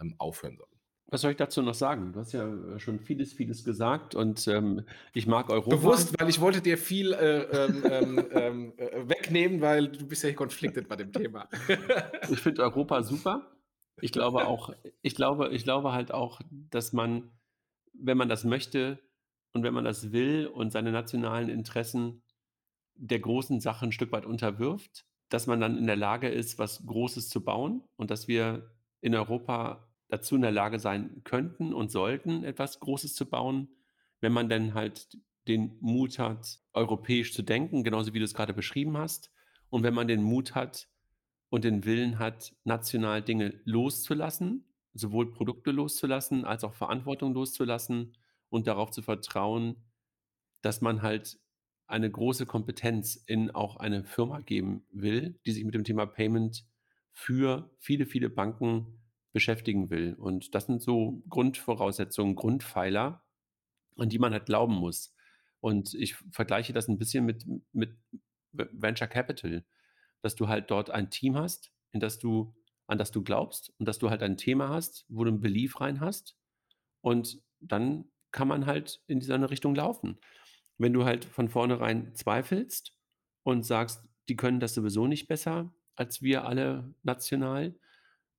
ähm, aufhören soll. Was soll ich dazu noch sagen? Du hast ja äh, schon vieles, vieles gesagt und ähm, ich mag Europa. Bewusst, weil ich wollte dir viel äh, ähm, ähm, äh, wegnehmen, weil du bist ja konfliktet bei dem Thema. ich finde Europa super. Ich glaube auch, ich glaube, ich glaube halt auch, dass man, wenn man das möchte und wenn man das will und seine nationalen Interessen der großen Sache ein Stück weit unterwirft, dass man dann in der Lage ist, was Großes zu bauen und dass wir in Europa dazu in der Lage sein könnten und sollten, etwas Großes zu bauen, wenn man dann halt den Mut hat, europäisch zu denken, genauso wie du es gerade beschrieben hast. Und wenn man den Mut hat und den Willen hat, national Dinge loszulassen, sowohl Produkte loszulassen, als auch Verantwortung loszulassen und darauf zu vertrauen, dass man halt eine große Kompetenz in auch eine Firma geben will, die sich mit dem Thema Payment für viele, viele Banken beschäftigen will. Und das sind so Grundvoraussetzungen, Grundpfeiler, an die man halt glauben muss. Und ich vergleiche das ein bisschen mit, mit Venture Capital, dass du halt dort ein Team hast, in das du, an das du glaubst und dass du halt ein Thema hast, wo du einen Belief rein hast. Und dann kann man halt in diese Richtung laufen. Wenn du halt von vornherein zweifelst und sagst, die können das sowieso nicht besser als wir alle national,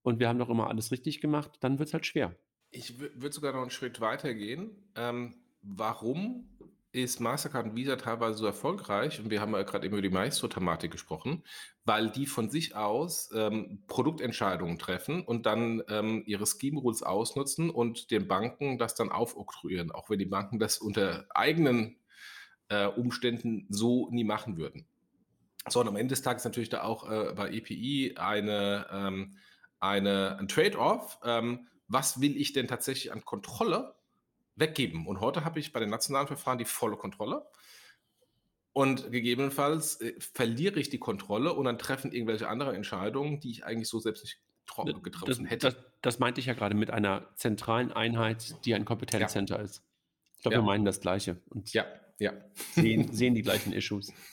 und wir haben doch immer alles richtig gemacht, dann wird es halt schwer. Ich würde sogar noch einen Schritt weiter gehen. Ähm, warum ist Mastercard und Visa teilweise so erfolgreich, und wir haben ja gerade eben über die Maestro-Thematik gesprochen, weil die von sich aus ähm, Produktentscheidungen treffen und dann ähm, ihre Scheme Rules ausnutzen und den Banken das dann aufoktroyieren, auch wenn die Banken das unter eigenen äh, Umständen so nie machen würden. So, und am Ende des Tages natürlich da auch äh, bei EPI eine, ähm, eine, ein Trade-off. Ähm, was will ich denn tatsächlich an Kontrolle weggeben? Und heute habe ich bei den nationalen Verfahren die volle Kontrolle. Und gegebenenfalls äh, verliere ich die Kontrolle und dann treffen irgendwelche andere Entscheidungen, die ich eigentlich so selbst nicht getroffen das, hätte. Das, das, meinte ich ja gerade mit einer zentralen Einheit, die ein Kompetenzcenter ja. ist. Ich glaube, Ja. wir meinen das Gleiche und ja, ja. sehen, sehen die gleichen Issues.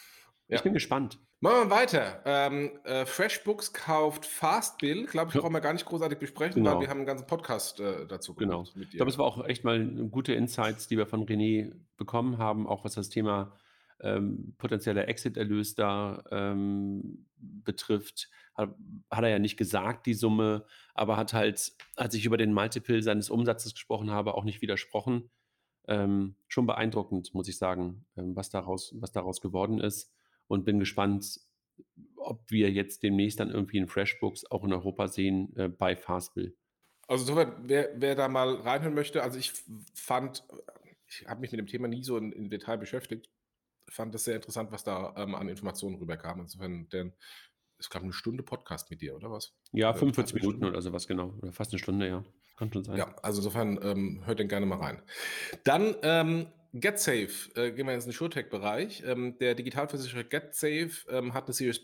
Ja. Ich bin gespannt. Machen wir weiter. Ähm, äh, FreshBooks kauft Fastbill. Glaube ich, Ja. brauchen wir gar nicht großartig besprechen, Genau. weil wir haben einen ganzen Podcast äh, dazu Genau. gemacht mit Ich glaube, es war auch echt mal gute Insights, die wir von René bekommen haben, auch was das Thema ähm, potenzieller Exit-Erlös da ähm, betrifft. Hat, hat er ja nicht gesagt, die Summe, aber hat halt, als ich über den Multiple seines Umsatzes gesprochen habe, auch nicht widersprochen. Ähm, schon beeindruckend, muss ich sagen, ähm, was, daraus, was daraus geworden ist. Und bin gespannt, ob wir jetzt demnächst dann irgendwie in FreshBooks auch in Europa sehen äh, bei Fastbill. Also insofern, wer, wer da mal reinhören möchte, also ich fand, ich habe mich mit dem Thema nie so in, in Detail beschäftigt, fand das sehr interessant, was da ähm, an Informationen rüberkam. Insofern, denn es gab eine Stunde Podcast mit dir, oder was? Ja, Oder 45 dreiviertel Minuten oder sowas, genau. Oder fast eine Stunde, ja. Kann schon sein. Ja, also insofern ähm, hört den gerne mal rein. Dann ähm, GetSafe, äh, gehen wir jetzt in den SureTech-Bereich. Ähm, der Digitalversicherer GetSafe ähm, hat eine Series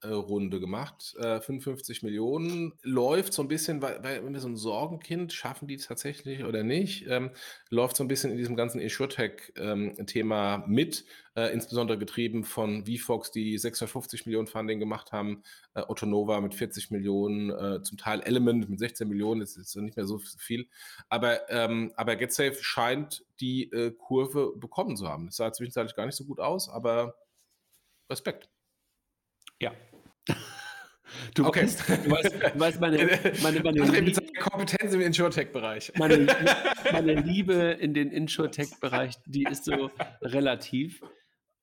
B-Runde gemacht, äh, 55 Millionen. Läuft so ein bisschen, weil, weil so ein Sorgenkind, schaffen die es tatsächlich oder nicht, ähm, läuft so ein bisschen in diesem ganzen InsurTech-Thema mit, äh, insbesondere getrieben von VFox, die 650 Millionen Funding gemacht haben, äh, Otto Nova mit 40 Millionen, äh, zum Teil Element mit 16 Millionen, das ist nicht mehr so viel. Aber, ähm, aber GetSafe scheint die äh, Kurve bekommen zu haben. Das sah zwischenzeitlich gar nicht so gut aus, aber Respekt. Ja. Du, Okay. weißt, du, weißt, du weißt, meine, meine, meine, mit Liebe, Kompetenz im InsurTech-Bereich. meine, meine Liebe in den Insurtech-Bereich, die ist so relativ.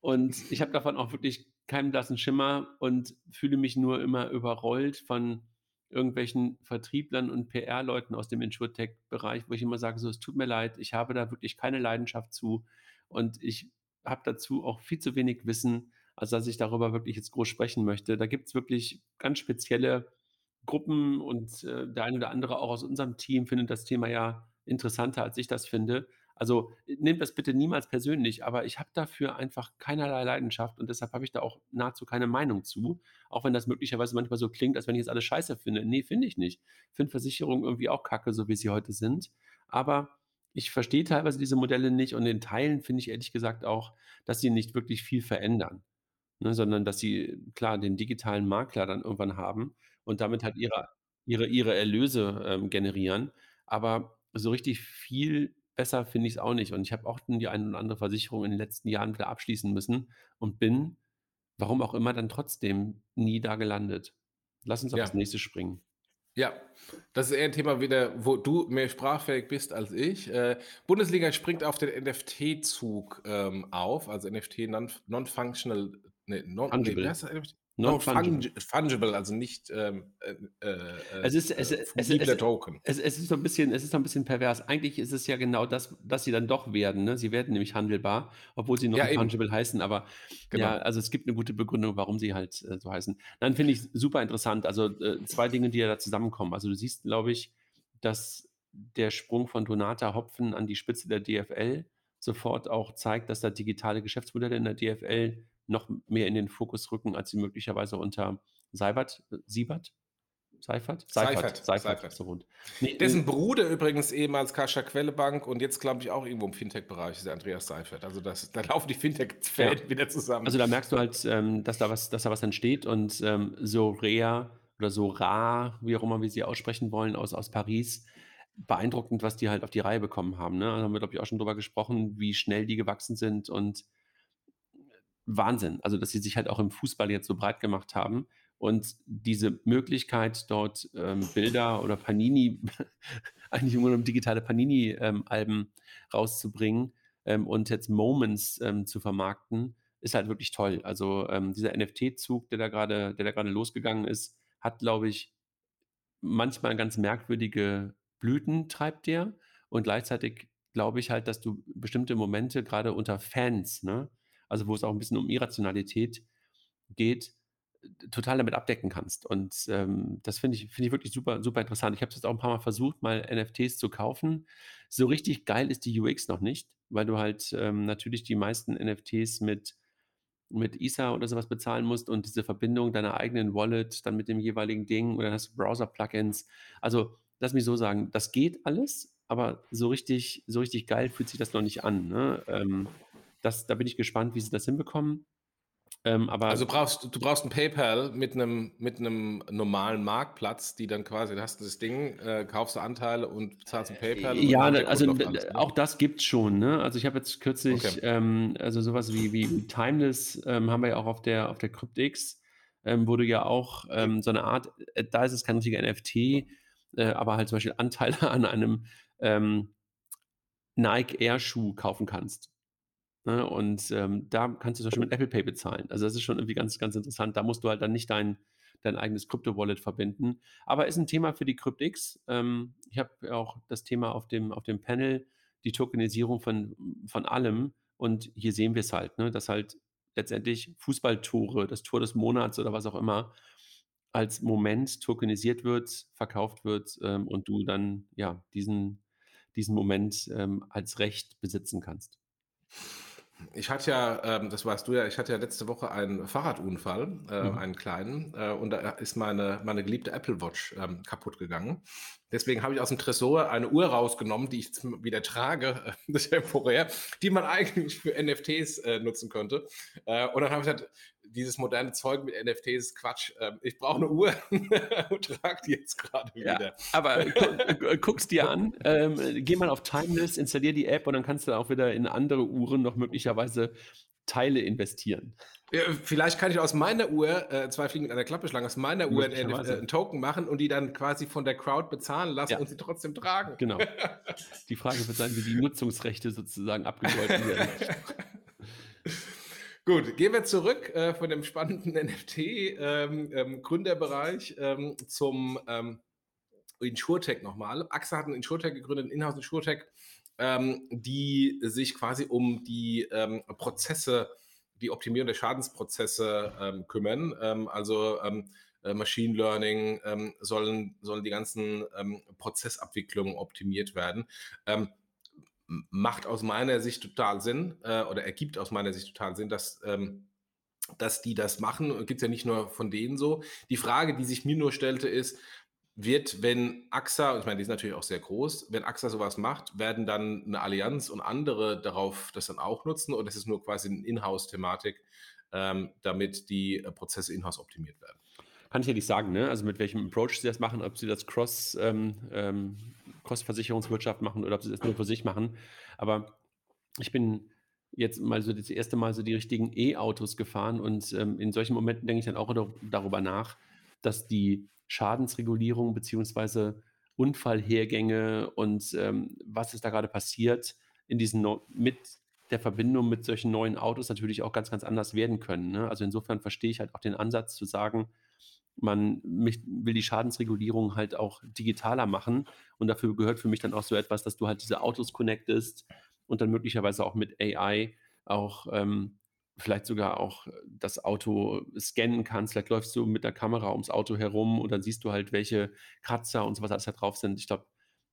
Und ich habe davon auch wirklich keinen blassen Schimmer und fühle mich nur immer überrollt von irgendwelchen Vertrieblern und PR-Leuten aus dem Insurtech-Bereich, wo ich immer sage, so, es tut mir leid, ich habe da wirklich keine Leidenschaft zu und ich habe dazu auch viel zu wenig Wissen, als dass ich darüber wirklich jetzt groß sprechen möchte. Da gibt es wirklich ganz spezielle Gruppen und äh, der eine oder andere auch aus unserem Team findet das Thema ja interessanter, als ich das finde. Also nehmt das bitte niemals persönlich, aber ich habe dafür einfach keinerlei Leidenschaft und deshalb habe ich da auch nahezu keine Meinung zu, auch wenn das möglicherweise manchmal so klingt, als wenn ich jetzt alles scheiße finde. Nee, finde ich nicht. Ich finde Versicherungen irgendwie auch kacke, so wie sie heute sind. Aber ich verstehe teilweise diese Modelle nicht und in Teilen finde ich ehrlich gesagt auch, dass sie nicht wirklich viel verändern. Ne, sondern dass sie klar den digitalen Makler dann irgendwann haben und damit halt ihre, ihre, ihre Erlöse ähm, generieren. Aber so richtig viel besser finde ich es auch nicht. Und ich habe auch die eine oder andere Versicherung in den letzten Jahren wieder abschließen müssen und bin, warum auch immer, dann trotzdem nie da gelandet. Lass uns auf Ja. das nächste springen. Ja, das ist eher ein Thema wieder, wo du mehr sprachfähig bist als ich. Äh, Bundesliga springt auf den NFT-Zug ähm, auf, also NFT non- Non-Functional, nee, non, nee, Fungible. wie heißt? NFT? Non-fungible. Non-fungi- fungible, also nicht ähm, äh, äh, Es ist- es- äh, es- fungibler es- Token. Es, es ist so ein bisschen, es ist so ein bisschen pervers. Eigentlich ist es ja genau das, dass sie dann doch werden. Ne? Sie werden nämlich handelbar, obwohl sie noch Ja, fungible heißen. Aber Genau. ja, also es gibt eine gute Begründung, warum sie halt äh, so heißen. Dann finde ich super interessant. Also zwei Dinge, die ja da zusammenkommen. Also du siehst, glaube ich, dass der Sprung von Donata Hopfen an die Spitze der DFL sofort auch zeigt, dass da digitale Geschäftsmodelle in der DFL noch mehr in den Fokus rücken, als sie möglicherweise unter Seibert, äh, Siebert? Seifert? Seifert, Seifert, Seifert. so rund. Nee, Dessen Bruder übrigens ehemals Kascha Quellebank und jetzt glaube ich auch irgendwo im Fintech-Bereich ist der Andreas Seifert. Also das, da laufen die Fintech-Fäden wieder zusammen. Also da merkst du halt, ähm, dass, da was, dass da was entsteht und ähm, Sorea oder Sora, wie auch immer wir sie aussprechen wollen, aus, aus Paris, beeindruckend, was die halt auf die Reihe bekommen haben. Ne? Da haben wir, glaube ich, auch schon drüber gesprochen, wie schnell die gewachsen sind und Wahnsinn. Also, dass sie sich halt auch im Fußball jetzt so breit gemacht haben und diese Möglichkeit, dort ähm, Bilder oder Panini, eigentlich nur um digitale Panini-Alben rauszubringen, ähm, und jetzt Moments ähm, zu vermarkten, ist halt wirklich toll. Also ähm, dieser NFT-Zug, der da gerade, der da gerade losgegangen ist, hat, glaube ich, manchmal ganz merkwürdige Blüten treibt der und gleichzeitig glaube ich halt, dass du bestimmte Momente gerade unter Fans, ne, also wo es auch ein bisschen um Irrationalität geht, total damit abdecken kannst. Und ähm, das finde ich, finde ich wirklich super, super interessant. Ich habe es jetzt auch ein paar Mal versucht, mal NFTs zu kaufen. So richtig geil ist die UX noch nicht, weil du halt ähm, natürlich die meisten NFTs mit mit ISA oder sowas bezahlen musst und diese Verbindung deiner eigenen Wallet dann mit dem jeweiligen Ding oder hast du Browser-Plugins. Also lass mich so sagen, das geht alles, aber so richtig, so richtig geil fühlt sich das noch nicht an. Ne? Ähm, das, da bin ich gespannt, wie sie das hinbekommen. Ähm, aber also brauchst, du brauchst ein PayPal mit einem, mit einem normalen Marktplatz, die dann quasi, du hast das Ding, äh, kaufst du Anteile und zahlst ein PayPal. Ja, also alles, ne? auch das gibt es schon. Ne? Also ich habe jetzt kürzlich, okay. ähm, also sowas wie, wie Timeless ähm, haben wir ja auch auf der, auf der CryptX, ähm, wurde ja auch ähm, so eine Art, äh, da ist es kein richtiger NFT, äh, aber halt zum Beispiel Anteile an einem ähm, Nike Air Schuh kaufen kannst. Ne? Und ähm, da kannst du zum Beispiel mit Apple Pay bezahlen. Also das ist schon irgendwie ganz, ganz interessant. Da musst du halt dann nicht dein, dein eigenes Krypto-Wallet verbinden. Aber ist ein Thema für die CryptX. Ähm, ich habe auch das Thema auf dem, auf dem Panel, die Tokenisierung von, von allem. Und hier sehen wir es halt, ne? dass halt letztendlich Fußballtore, das Tor des Monats oder was auch immer, als Moment tokenisiert wird, verkauft wird ähm, und du dann ja diesen, diesen Moment ähm, als Recht besitzen kannst. Ich hatte ja, ähm, das weißt du ja, ich hatte ja letzte Woche einen Fahrradunfall, äh, mhm. einen kleinen, äh, und da ist meine, meine geliebte Apple Watch ähm, kaputt gegangen. Deswegen habe ich aus dem Tresor eine Uhr rausgenommen, die ich jetzt wieder trage, äh, temporär, die man eigentlich für NFTs äh, nutzen könnte. Äh, und dann habe ich gesagt, dieses moderne Zeug mit NFTs ist Quatsch. Ähm, ich brauche eine Uhr und trage die jetzt gerade ja, wieder. Aber gu guck's dir an, ähm, geh mal auf Timeless, installier die App und dann kannst du auch wieder in andere Uhren noch möglicherweise Teile investieren. Ja, vielleicht kann ich aus meiner Uhr, äh, zwei Fliegen mit einer Klappe schlagen, aus meiner Uhr einen, einen, Token machen und die dann quasi von der Crowd bezahlen lassen ja. und sie trotzdem tragen. Genau. Die Frage wird sein, wie die Nutzungsrechte sozusagen abgegolten werden. Gut, gehen wir zurück äh, von dem spannenden NFT-Gründerbereich ähm, ähm, zum ähm, Insurtech nochmal. AXA hat einen Insurtech gegründet, Inhouse Insurtech, ähm, die sich quasi um die ähm, Prozesse, die Optimierung der Schadensprozesse ähm, kümmern. Ähm, also ähm, äh, Machine Learning ähm, sollen, sollen die ganzen ähm, Prozessabwicklungen optimiert werden. Ähm, macht aus meiner Sicht total Sinn äh, oder ergibt aus meiner Sicht total Sinn, dass, ähm, dass die das machen. Gibt es ja nicht nur von denen so. Die Frage, die sich mir nur stellte, ist, wird, wenn AXA, ich meine, die ist natürlich auch sehr groß, wenn AXA sowas macht, werden dann eine Allianz und andere darauf das dann auch nutzen oder ist es nur quasi eine Inhouse-Thematik, ähm, damit die äh, Prozesse in-house optimiert werden? Kann ich ja nicht sagen, ne? Also mit welchem Approach sie das machen, ob sie das Cross, ähm, Cross-Versicherungswirtschaft machen oder ob sie das nur für sich machen. Aber ich bin jetzt mal so das erste Mal so die richtigen E-Autos gefahren und ähm, in solchen Momenten denke ich dann auch darüber nach, dass die Schadensregulierung beziehungsweise Unfallhergänge und ähm, was ist da gerade passiert in diesen no mit der Verbindung mit solchen neuen Autos natürlich auch ganz, ganz anders werden können. Ne? Also insofern verstehe ich halt auch den Ansatz zu sagen, man will die Schadensregulierung halt auch digitaler machen. Und dafür gehört für mich dann auch so etwas, dass du halt diese Autos connectest und dann möglicherweise auch mit AI auch ähm, vielleicht sogar auch das Auto scannen kannst. Vielleicht läufst du mit der Kamera ums Auto herum und dann siehst du halt, welche Kratzer und so was alles da drauf sind. Ich glaube,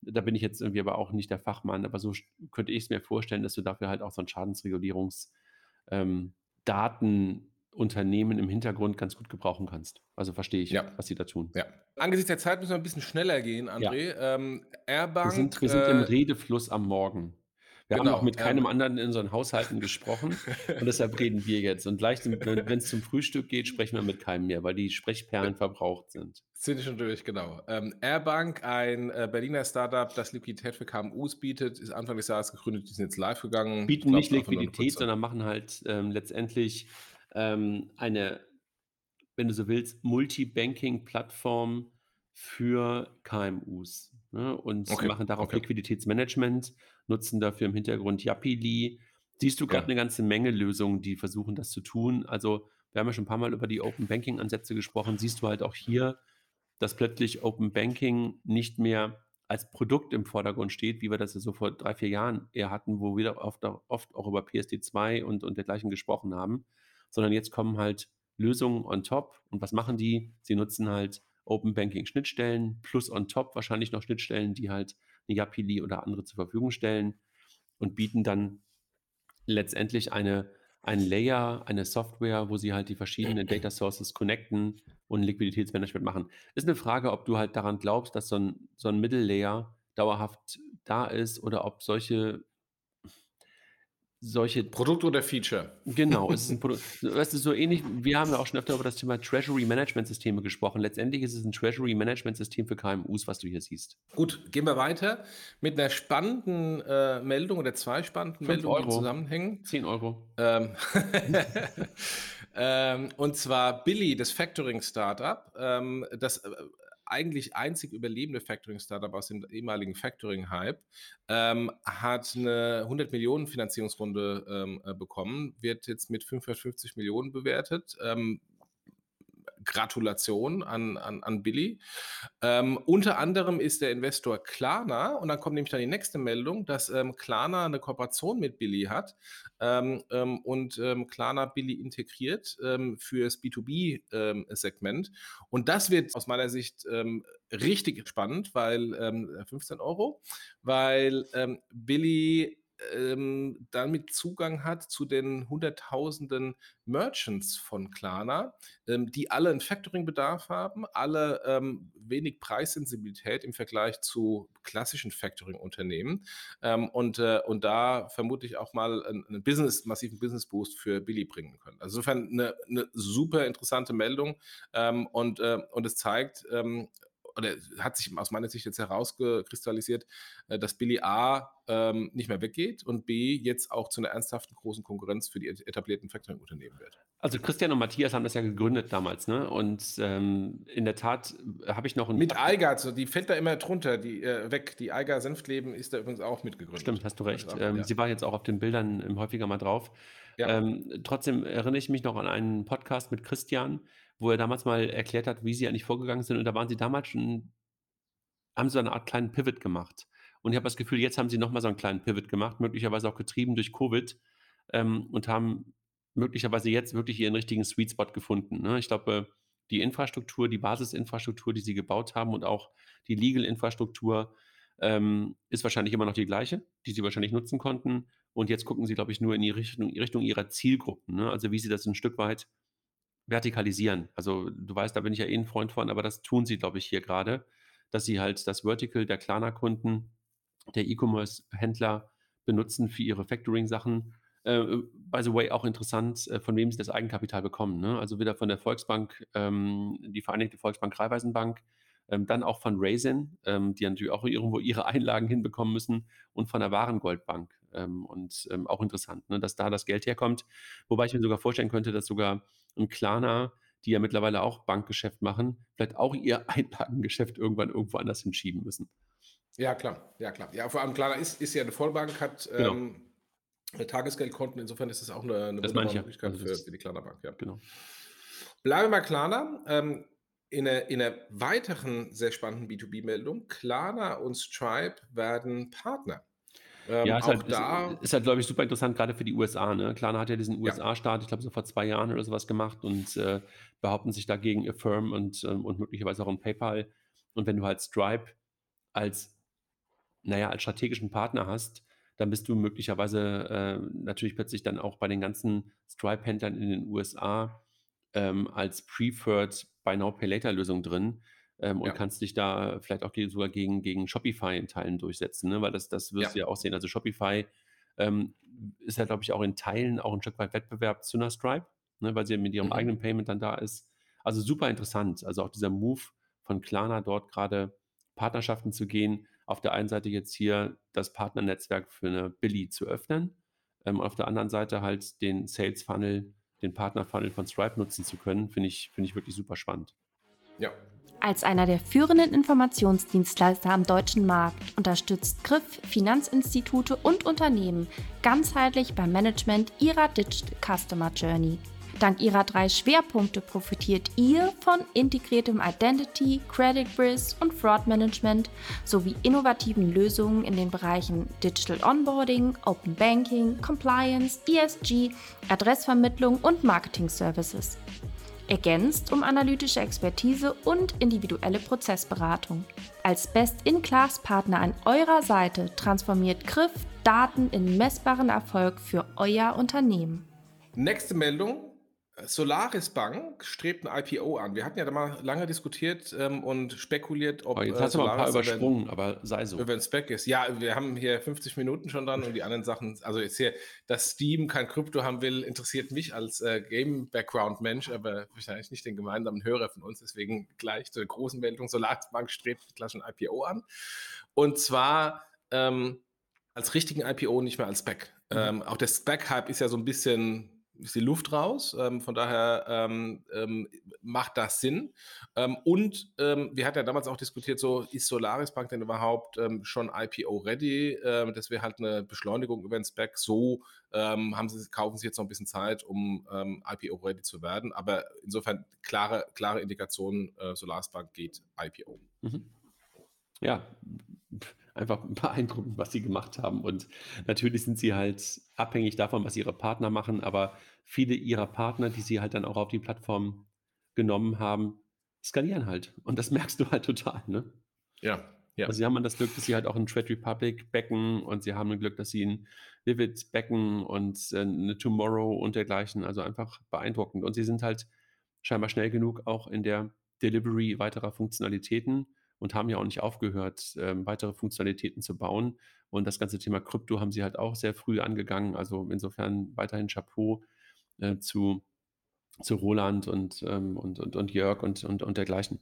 da bin ich jetzt irgendwie aber auch nicht der Fachmann, aber so könnte ich es mir vorstellen, dass du dafür halt auch so ein Schadensregulierungsdaten ähm, Unternehmen im Hintergrund ganz gut gebrauchen kannst. Also verstehe ich, ja. was sie da tun. Ja. Angesichts der Zeit müssen wir ein bisschen schneller gehen, André. Ja. Ähm, Airbank. Wir sind, wir sind äh, im Redefluss am Morgen. Wir genau, haben auch mit keinem ähm, anderen in unseren Haushalten gesprochen und deshalb reden wir jetzt. Und gleich, wenn es zum Frühstück geht, sprechen wir mit keinem mehr, weil die Sprechperlen verbraucht sind. Sind schon durch, genau. Ähm, Airbank, ein äh, Berliner Startup, das Liquidität für KMUs bietet, ist Anfang des Jahres gegründet, die sind jetzt live gegangen. Bieten glaub, nicht Liquidität, sondern machen halt ähm, letztendlich ähm, eine, wenn du so willst, Multi-Banking-Plattform für KMUs ne? und Okay, machen darauf okay. Liquiditätsmanagement, nutzen dafür im Hintergrund Yapili. Siehst du gerade Ja. eine ganze Menge Lösungen, die versuchen, das zu tun. Also wir haben ja schon ein paar Mal über die Open Banking Ansätze gesprochen. Siehst du halt auch hier, dass plötzlich Open Banking nicht mehr als Produkt im Vordergrund steht, wie wir das ja so vor drei, vier Jahren eher hatten, wo wir oft, oft auch über PSD2 und, und dergleichen gesprochen haben, sondern jetzt kommen halt Lösungen on top. Und was machen die? Sie nutzen halt Open Banking Schnittstellen plus on top wahrscheinlich noch Schnittstellen, die halt eine Yapili oder andere zur Verfügung stellen und bieten dann letztendlich eine, ein Layer, eine Software, wo sie halt die verschiedenen Data Sources connecten und Liquiditätsmanagement machen. Ist eine Frage, ob du halt daran glaubst, dass so ein, so ein Middle Layer dauerhaft da ist oder ob solche solche Produkt oder Feature? Genau, es ist ein Produkt. Weißt du, so ähnlich, wir haben ja auch schon öfter über das Thema Treasury Management Systeme gesprochen. Letztendlich ist es ein Treasury Management System für KMUs, was du hier siehst. Gut, gehen wir weiter mit einer spannenden äh, Meldung oder zwei spannenden Meldungen, die zusammenhängen. 10 Euro. Ähm, ähm, und zwar Billy, das Factoring-Startup, ähm, das äh, eigentlich einzig überlebende Factoring-Startup aus dem ehemaligen Factoring-Hype, ähm, hat eine 100 Millionen Finanzierungsrunde ähm, äh, bekommen, wird jetzt mit 550 Millionen bewertet. Ähm, Gratulation an, an, an Billy. Ähm, unter anderem ist der Investor Klarna und dann kommt nämlich dann die nächste Meldung, dass ähm, Klarna eine Kooperation mit Billy hat ähm, ähm, und ähm, Klarna Billy integriert ähm, fürs B2B-Segment. und das wird aus meiner Sicht ähm, richtig spannend, weil ähm, 15 Euro, weil ähm, Billy ähm, damit Zugang hat zu den hunderttausenden Merchants von Klarna, ähm, die alle einen Factoring-Bedarf haben, alle ähm, wenig Preissensibilität im Vergleich zu klassischen Factoring-Unternehmen ähm, und, äh, und da vermutlich auch mal einen, Business, massiven Business-Boost für Billy bringen können. Also insofern eine, eine super interessante Meldung ähm, und, äh, und es zeigt, ähm, oder hat sich aus meiner Sicht jetzt herausgekristallisiert, äh, dass Billy A ähm, nicht mehr weggeht und B jetzt auch zu einer ernsthaften großen Konkurrenz für die etablierten Factoring-Unternehmen wird. Also Christian und Matthias haben das ja gegründet damals, ne? Und ähm, in der Tat habe ich noch ein Mit Eiger, also die fällt da immer drunter, die äh, weg. Die Eiger Senftleben ist da übrigens auch mitgegründet. Stimmt, hast du recht. Also, Ähm, ja. Sie war jetzt auch auf den Bildern ähm, häufiger mal drauf. Ja. Ähm, trotzdem erinnere ich mich noch an einen Podcast mit Christian, wo er damals mal erklärt hat, wie sie eigentlich vorgegangen sind. Und da waren sie damals schon, haben sie so eine Art kleinen Pivot gemacht. Und ich habe das Gefühl, jetzt haben sie nochmal so einen kleinen Pivot gemacht, möglicherweise auch getrieben durch Covid ähm, und haben möglicherweise jetzt wirklich ihren richtigen Sweet Spot gefunden. Ne? Ich glaube, die Infrastruktur, die Basisinfrastruktur, die sie gebaut haben und auch die Legal-Infrastruktur ähm, ist wahrscheinlich immer noch die gleiche, die sie wahrscheinlich nutzen konnten. Und jetzt gucken sie, glaube ich, nur in die Richtung, Richtung ihrer Zielgruppen. Ne? Also wie sie das ein Stück weit vertikalisieren. Also du weißt, da bin ich ja eh ein Freund von, aber das tun sie, glaube ich, hier gerade, dass sie halt das Vertical der Klarna-Kunden, der E-Commerce-Händler benutzen für ihre Factoring-Sachen. Äh, by the way, auch interessant, äh, von wem sie das Eigenkapital bekommen. Ne? Also wieder von der Volksbank, ähm, die Vereinigte Volksbank Raiffeisenbank, ähm, dann auch von Raisin, ähm, die natürlich auch irgendwo ihre Einlagen hinbekommen müssen und von der Warengoldbank. Ähm, und ähm, auch interessant, ne, dass da das Geld herkommt. Wobei ich mir sogar vorstellen könnte, dass sogar ein Klarna, die ja mittlerweile auch Bankgeschäft machen, vielleicht auch ihr Einlagengeschäft irgendwann irgendwo anders hinschieben müssen. Ja, klar, ja, klar. Ja, vor allem Klarna ist, ist ja eine Vollbank, hat Genau. ähm, Tagesgeldkonten, insofern ist das auch eine, eine Das. Möglichkeit Also für, für die Klarna Bank. Ja. Genau. Bleiben wir mal Klarna. Ähm, in, einer, in einer weiteren sehr spannenden B2B-Meldung, Klarna und Stripe werden Partner. Ähm, ja, ist halt, da, ist, ist halt, glaube ich, super interessant, gerade für die USA. Ne? Klarna hat ja diesen USA-Start, ich glaube, so vor zwei Jahren oder sowas gemacht und äh, behaupten sich dagegen Affirm und, ähm, und möglicherweise auch ein PayPal. Und wenn du halt Stripe als, naja, als strategischen Partner hast, dann bist du möglicherweise äh, natürlich plötzlich dann auch bei den ganzen Stripe-Händlern in den USA ähm, als Preferred Buy Now Pay Later Lösung drin ähm, und Ja. kannst dich da vielleicht auch sogar gegen, gegen Shopify in Teilen durchsetzen, ne? weil das, das wirst Ja. du ja auch sehen. Also Shopify ähm, ist ja, glaube ich, auch in Teilen auch ein Stück weit Wettbewerb zu einer Stripe, ne? weil sie mit ihrem Mhm. eigenen Payment dann da ist. Also super interessant. Also auch dieser Move von Klarna dort gerade Partnerschaften zu gehen. Auf der einen Seite jetzt hier das Partnernetzwerk für eine Billy zu öffnen, ähm, auf der anderen Seite halt den Sales Funnel, den Partner Funnel von Stripe nutzen zu können, finde ich, finde ich wirklich super spannend. ja. Als einer der führenden Informationsdienstleister am deutschen Markt unterstützt Griff Finanzinstitute und Unternehmen ganzheitlich beim Management ihrer Digital Customer Journey. Dank ihrer drei Schwerpunkte profitiert ihr von integriertem Identity, Credit Risk und Fraud Management sowie innovativen Lösungen in den Bereichen Digital Onboarding, Open Banking, Compliance, ESG, Adressvermittlung und Marketing Services. Ergänzt um analytische Expertise und individuelle Prozessberatung. Als Best-in-Class-Partner an eurer Seite transformiert Griff Daten in messbaren Erfolg für euer Unternehmen. Nächste Meldung. Solaris Bank strebt ein IPO an. Wir hatten ja da mal lange diskutiert ähm, und spekuliert, ob. Aber jetzt äh, hast du mal ein paar übersprungen, aber sei so. Über ein Spec ist. Ja, wir haben hier 50 Minuten schon dran und die anderen Sachen, also jetzt hier, dass Steam kein Krypto haben will, interessiert mich als äh, Game-Background-Mensch, aber wahrscheinlich nicht den gemeinsamen Hörer von uns. Deswegen gleich zur großen Meldung: Solaris Bank strebt gleich ein IPO an. Und zwar ähm, als richtigen IPO, nicht mehr als Spec. Mhm. Ähm, auch der Spec-Hype ist ja so ein bisschen ist die Luft raus. Ähm, von daher ähm, ähm, macht das Sinn. Ähm, und ähm, wir hatten ja damals auch diskutiert, so ist Solaris Bank denn überhaupt ähm, schon IPO-ready? Das wäre halt eine Beschleunigung über den Spec. So haben sie, kaufen sie jetzt noch ein bisschen Zeit, um IPO-ready zu werden. Aber insofern klare, klare Indikation, äh, Solaris Bank geht IPO. Mhm. Ja, einfach beeindruckend, was sie gemacht haben. Und natürlich sind sie halt abhängig davon, was ihre Partner machen, aber viele ihrer Partner, die sie halt dann auch auf die Plattform genommen haben, skalieren halt. Und das merkst du halt total, ne? Ja, ja. Also sie haben das Glück, dass sie halt auch ein Trade Republic backen und sie haben ein Glück, dass sie ein Vivid backen und äh, eine Tomorrow und dergleichen. Also einfach beeindruckend. Und sie sind halt scheinbar schnell genug auch in der Delivery weiterer Funktionalitäten und haben ja auch nicht aufgehört, ähm, weitere Funktionalitäten zu bauen. Und das ganze Thema Krypto haben sie halt auch sehr früh angegangen. Also insofern weiterhin Chapeau äh, zu, zu Roland und, ähm, und, und, und Jörg und, und, und dergleichen.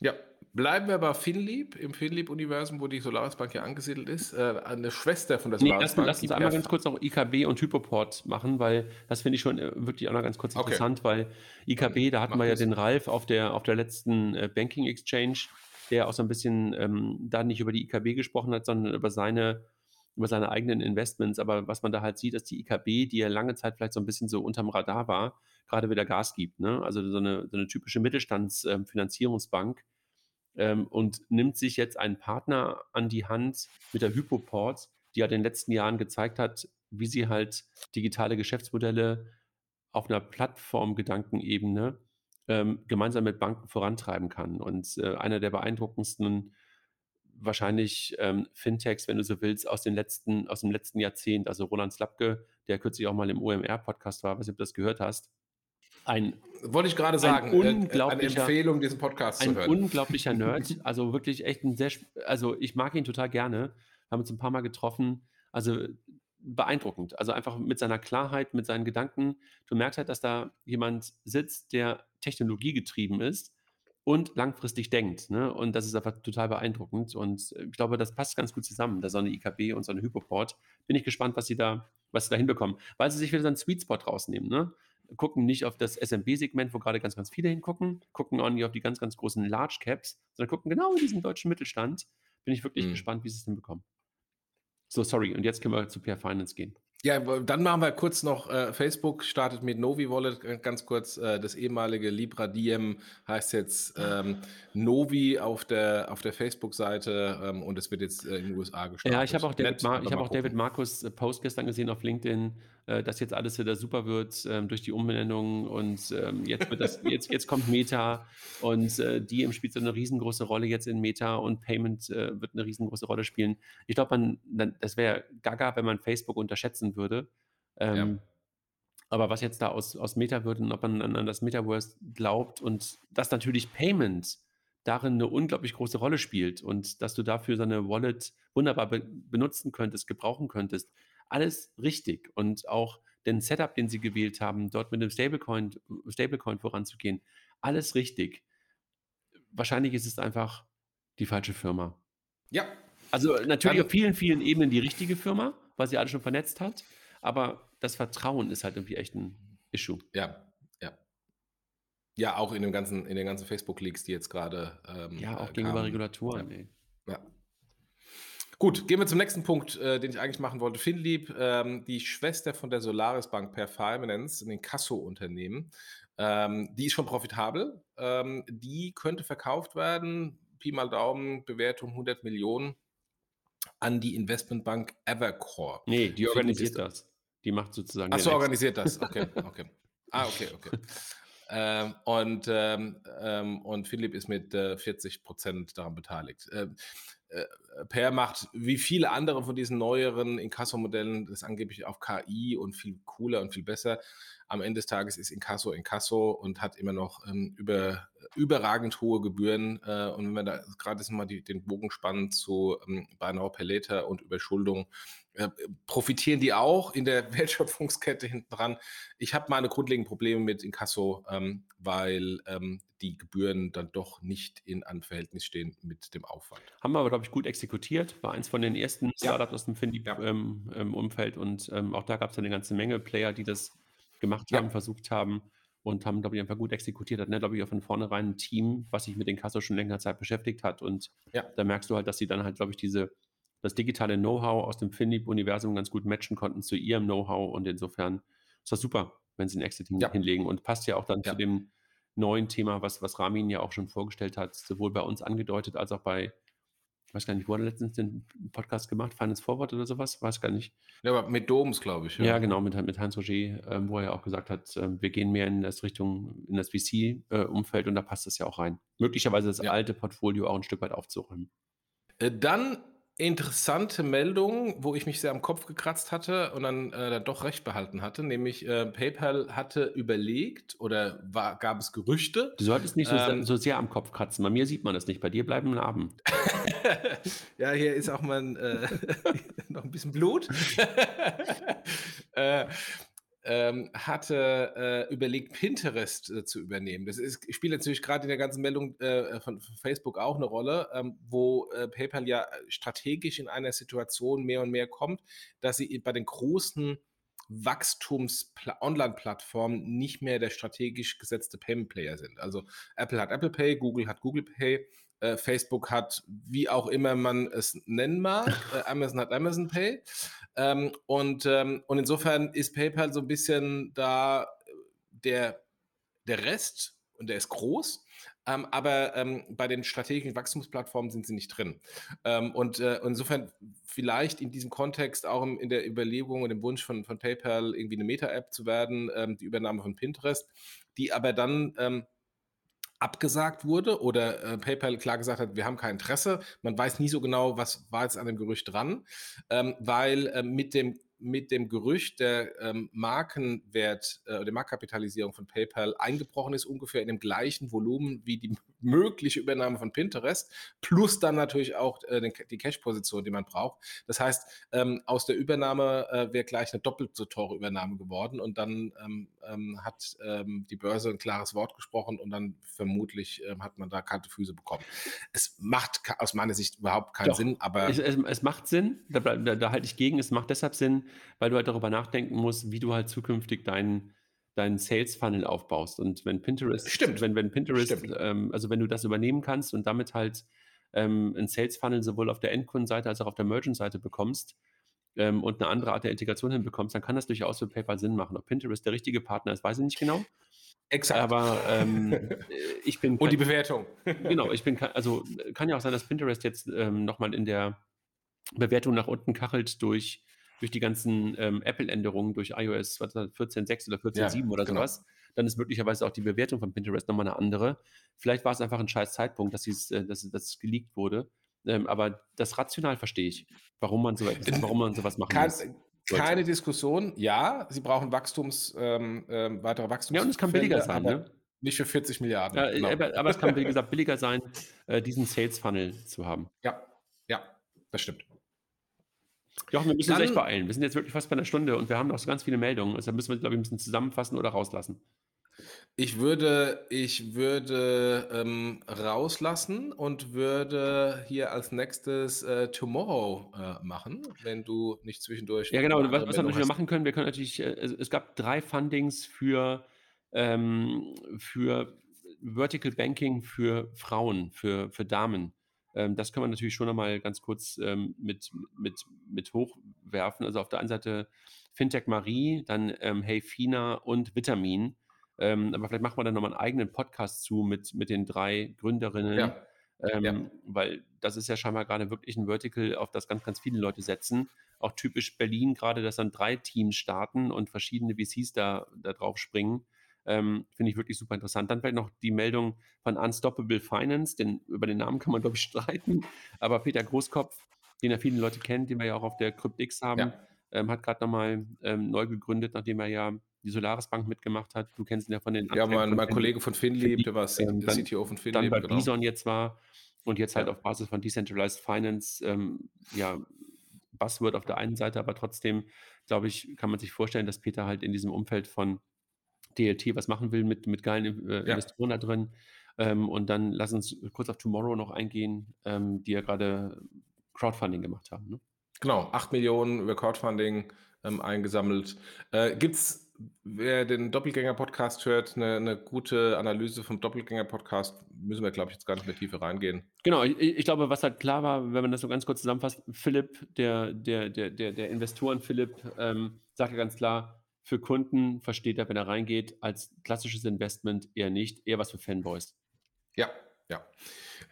Ja, bleiben wir bei Finlieb, im Finlieb-Universum, wo die Solaris Bank ja angesiedelt ist. Äh, eine Schwester von der Nee, Solaris lass, Bank. lass uns einmal ganz kurz noch IKB und Hypoport machen, weil das finde ich schon äh, wirklich auch noch ganz kurz Okay. interessant, weil IKB, da hatten mach wir ja das. den Ralf auf der, auf der letzten äh, Banking Exchange, der auch so ein bisschen ähm, da nicht über die IKB gesprochen hat, sondern über seine, über seine eigenen Investments. Aber was man da halt sieht, dass die IKB, die ja lange Zeit vielleicht so ein bisschen so unterm Radar war, gerade wieder Gas gibt. Ne? Also so eine, so eine typische Mittelstandsfinanzierungsbank ähm, und nimmt sich jetzt einen Partner an die Hand mit der Hypoport, die ja in den letzten Jahren gezeigt hat, wie sie halt digitale Geschäftsmodelle auf einer Plattformgedankenebene ähm, gemeinsam mit Banken vorantreiben kann. Und äh, einer der beeindruckendsten wahrscheinlich ähm, Fintechs, wenn du so willst, aus, den letzten, aus dem letzten Jahrzehnt. Also Roland Slapke, der kürzlich auch mal im OMR-Podcast war, weiß nicht, ob du das gehört hast. Ein Wollte ich gerade Ein sagen, äh, eine unglaublicher- Empfehlung, diesen Podcast zu ein hören. unglaublicher Nerd, also wirklich echt ein sehr, also ich mag ihn total gerne. Haben uns ein paar Mal getroffen, also beeindruckend. Also einfach mit seiner Klarheit, mit seinen Gedanken. Du merkst halt, dass da jemand sitzt, der technologiegetrieben ist und langfristig denkt. Ne? Und das ist einfach total beeindruckend. Und äh, ich glaube, das passt ganz gut zusammen, da so eine IKB und so eine Hypoport. Bin ich gespannt, was sie da, was sie da hinbekommen. Weil sie sich wieder so einen Sweet Spot rausnehmen. Ne? Gucken nicht auf das SMB-Segment, wo gerade ganz, ganz viele hingucken, gucken auch nicht auf die ganz, ganz großen Large Caps, sondern gucken genau in diesen deutschen Mittelstand. Bin ich wirklich Mhm. gespannt, wie sie es hinbekommen. So, sorry. Und jetzt können wir zu Peer Finance gehen. Ja, dann machen wir kurz noch, äh, Facebook startet mit Novi Wallet, äh, ganz kurz, äh, das ehemalige Libra Diem heißt jetzt ähm, Novi auf der, auf der Facebook-Seite ähm, und es wird jetzt äh, in den USA gestartet. Ja, ich habe auch David, Mar ich hab auch David. Markus äh, Post gestern gesehen auf LinkedIn, äh, dass jetzt alles wieder super wird ähm, durch die Umbenennung und ähm, jetzt, wird das, jetzt, jetzt kommt Meta und äh, Diem spielt so eine riesengroße Rolle jetzt in Meta und Payment äh, wird eine riesengroße Rolle spielen. Ich glaube, man, das wäre gaga, wenn man Facebook unterschätzen würde. Ähm, Aber was jetzt da aus, aus Meta wird und ob man an, an das Metaverse glaubt und dass natürlich Payment darin eine unglaublich große Rolle spielt und dass du dafür so eine Wallet wunderbar be benutzen könntest, gebrauchen könntest. Alles richtig und auch den Setup, den sie gewählt haben, dort mit dem Stablecoin, Stablecoin voranzugehen, alles richtig. Wahrscheinlich ist es einfach die falsche Firma. Ja, Also natürlich Dann- auf vielen, vielen Ebenen die richtige Firma, weil sie alle schon vernetzt hat, aber das Vertrauen ist halt irgendwie echt ein Issue. ja, ja. Ja, auch in, dem ganzen, in den ganzen Facebook-Leaks, die jetzt gerade. Ähm, ja, auch äh, gegenüber Regulatoren. Ja. ja. Gut, gehen wir zum nächsten Punkt, äh, den ich eigentlich machen wollte. Finlieb, ähm, die Schwester von der Solaris Bank per Finance, den Casso-Unternehmen, ähm, die ist schon profitabel. Ähm, die könnte verkauft werden. Pi mal Daumen, Bewertung 100 Millionen an die Investmentbank Evercore. Nee, die organisiert das. Die macht sozusagen. Achso, organisiert das. Okay, okay. Ah, okay, okay. Ähm, und, ähm, ähm, und Philipp ist mit äh, 40 Prozent daran beteiligt. Ähm, äh, Per macht wie viele andere von diesen neueren Inkasso-Modellen das angeblich auf KI und viel cooler und viel besser. Am Ende des Tages ist Inkasso Inkasso und hat immer noch ähm, über, überragend hohe Gebühren. Äh, und wenn wir da gerade mal die, den Bogen spannen zu ähm, Buy Now und Überschuldung, äh, profitieren die auch in der Wertschöpfungskette hinten dran. Ich habe meine grundlegenden Probleme mit Inkasso, ähm, weil ähm, die Gebühren dann doch nicht in einem Verhältnis stehen mit dem Aufwand. Haben wir aber, glaube ich, gut exekutiert. War eins von den ersten Startups ja. aus dem Fintech-Umfeld ja. ähm, ähm, und ähm, auch da gab es eine ganze Menge Player, die das gemacht ja. haben, versucht haben und haben, glaube ich, einfach gut exekutiert. Hat, ne, glaube ich, auch von vornherein ein Team, was sich mit den Kasso schon länger Zeit beschäftigt hat. Und da merkst du halt, dass sie dann halt, glaube ich, diese das digitale Know-how aus dem Finlieb-Universum ganz gut matchen konnten zu ihrem Know-how und insofern ist das super, wenn sie ein Exit-Team ja. hinlegen und passt ja auch dann ja. zu dem neuen Thema, was, was Ramin ja auch schon vorgestellt hat, sowohl bei uns angedeutet als auch bei, ich weiß gar nicht, wo hat er letztens den Podcast gemacht? Finance Forward oder sowas? Weiß gar nicht. Ja, aber mit Doms, glaube ich. Ja. ja, genau, mit, mit Hans Roger, ähm, wo er ja auch gesagt hat, äh, wir gehen mehr in das Richtung, in das VC-Umfeld äh, und da passt das ja auch rein. Möglicherweise das ja. alte Portfolio auch ein Stück weit aufzuräumen. Äh, dann interessante Meldung, wo ich mich sehr am Kopf gekratzt hatte und dann, äh, dann doch recht behalten hatte, nämlich äh, PayPal hatte überlegt oder war, gab es Gerüchte. Du solltest nicht so, ähm, so, sehr am Kopf kratzen. Bei mir sieht man das nicht. Bei dir bleiben Narben. ja, hier ist auch mal äh, noch ein bisschen Blut. äh, ähm, hatte äh, überlegt, Pinterest äh, zu übernehmen. Das ist, spielt natürlich gerade in der ganzen Meldung äh, von, von, Facebook auch eine Rolle, ähm, wo äh, PayPal ja strategisch in einer Situation mehr und mehr kommt, dass sie bei den großen Wachstums-Online-Plattformen nicht mehr der strategisch gesetzte Payment-Player sind. Also Apple hat Apple Pay, Google hat Google Pay, äh, Facebook hat, wie auch immer man es nennen mag, äh, Amazon hat Amazon Pay. Ähm, und, ähm, und insofern ist PayPal so ein bisschen da äh, der, der Rest und der ist groß. Ähm, aber ähm, bei den strategischen Wachstumsplattformen sind sie nicht drin. Ähm, und äh, insofern vielleicht in diesem Kontext auch in der Überlegung und dem Wunsch von, von PayPal irgendwie eine Meta-App zu werden, ähm, die Übernahme von Pinterest, die aber dann ähm, abgesagt wurde oder äh, PayPal klar gesagt hat, wir haben kein Interesse. Man weiß nie so genau, was war jetzt an dem Gerücht dran, ähm, weil äh, mit dem mit dem Gerücht der ähm, Markenwert, äh, der Marktkapitalisierung von PayPal eingebrochen ist, ungefähr in dem gleichen Volumen wie die mögliche Übernahme von Pinterest, plus dann natürlich auch äh, den, die Cash-Position, die man braucht. Das heißt, ähm, aus der Übernahme äh, wäre gleich eine doppelt so teure Übernahme geworden und dann ähm, ähm hat ähm, die Börse ein klares Wort gesprochen und dann vermutlich ähm, hat man da kalte Füße bekommen. Es macht aus meiner Sicht überhaupt keinen Doch, Sinn, aber. Es, es, es macht Sinn, da, da, da halte ich gegen, es macht deshalb Sinn, weil du halt darüber nachdenken musst, wie du halt zukünftig deinen deinen Sales Funnel aufbaust. Und wenn Pinterest, Stimmt. wenn, wenn Pinterest, ähm, also wenn du das übernehmen kannst und damit halt ähm, einen Sales Funnel sowohl auf der Endkundenseite als auch auf der Merchant-Seite bekommst ähm, und eine andere Art der Integration hinbekommst, dann kann das durchaus für PayPal Sinn machen. Ob Pinterest der richtige Partner ist, weiß ich nicht genau. Exakt. Aber ähm, ich bin. Und die Bewertung. genau, ich bin, also kann ja auch sein, dass Pinterest jetzt ähm, nochmal in der Bewertung nach unten kachelt durch durch die ganzen ähm, Apple-Änderungen, durch iOS 14.6 oder 14.7 ja, oder genau. sowas, dann ist möglicherweise auch die Bewertung von Pinterest nochmal eine andere. Vielleicht war es einfach ein scheiß Zeitpunkt, dass, äh, dass, dass es geleakt wurde. Ähm, aber das rational verstehe ich, warum man, so, warum man sowas machen Kann, muss. Keine Diskussion. Ja, sie brauchen Wachstums, ähm, ähm, weitere Wachstums. Ja, und es kann billiger sein, ne? Nicht für 40 Milliarden. Ja, genau. aber, aber, es kann, wie gesagt, billiger sein, äh, diesen Sales Funnel zu haben. Ja, ja, das stimmt. Jochen, wir müssen Dann, uns echt beeilen. Wir sind jetzt wirklich fast bei einer Stunde und wir haben noch so ganz viele Meldungen. Deshalb müssen wir, glaube ich, ein bisschen zusammenfassen oder rauslassen. Ich würde, ich würde ähm, rauslassen und würde hier als nächstes äh, Tomorrow äh, machen, wenn du nicht zwischendurch. Ja, genau. Was, was wir natürlich machen können, wir können natürlich, äh, es, es, gab drei Fundings für, ähm, für Vertical Banking für Frauen, für, für Damen. Ähm, das kann man natürlich schon nochmal ganz kurz ähm, mit, mit, mit hochwerfen. Also auf der einen Seite Fintech Marie, dann ähm, Hey Fina und Vitamin. Ähm, aber vielleicht machen wir dann nochmal einen eigenen Podcast zu mit, mit den drei Gründerinnen. Ja. Ähm, ja. Weil das ist ja scheinbar gerade wirklich ein Vertical, auf das ganz, ganz viele Leute setzen. Auch typisch Berlin gerade, dass dann drei Teams starten und verschiedene VCs da, da drauf springen. Ähm, Finde ich wirklich super interessant. Dann vielleicht noch die Meldung von Unstoppable Finance, denn über den Namen kann man, glaube ich, streiten. Aber Peter Großkopf, den ja viele Leute kennen, den wir ja auch auf der CryptX haben, ja. ähm, hat gerade nochmal ähm, neu gegründet, nachdem er ja die Solaris Bank mitgemacht hat. Du kennst ihn ja von den Ja, mein, mein Kollege von Finlieb, der war ähm, CTO von Finlieb. Dann bei genau. Bison jetzt war und jetzt halt auf Basis von Decentralized Finance, ähm, ja, Buzzword auf der einen Seite, aber trotzdem, glaube ich, kann man sich vorstellen, dass Peter halt in diesem Umfeld von DLT was machen will mit, mit geilen äh, Investoren da drin. Ähm, und dann lass uns kurz auf Tomorrow noch eingehen, ähm, die ja gerade Crowdfunding gemacht haben. Ne? Genau, 8 Millionen über Crowdfunding ähm, eingesammelt. Äh, Gibt es wer den Doppelgänger-Podcast hört, eine, eine, gute Analyse vom Doppelgänger-Podcast, müssen wir, glaube ich, jetzt gar nicht mehr tiefer reingehen. Genau, ich, ich, glaube, was halt klar war, wenn man das so ganz kurz zusammenfasst, Philipp, der, der, der, der, der Investoren Philipp, ähm, sagt ja ganz klar, für Kunden versteht er, wenn er reingeht, als klassisches Investment eher nicht, eher was für Fanboys. Ja, ja.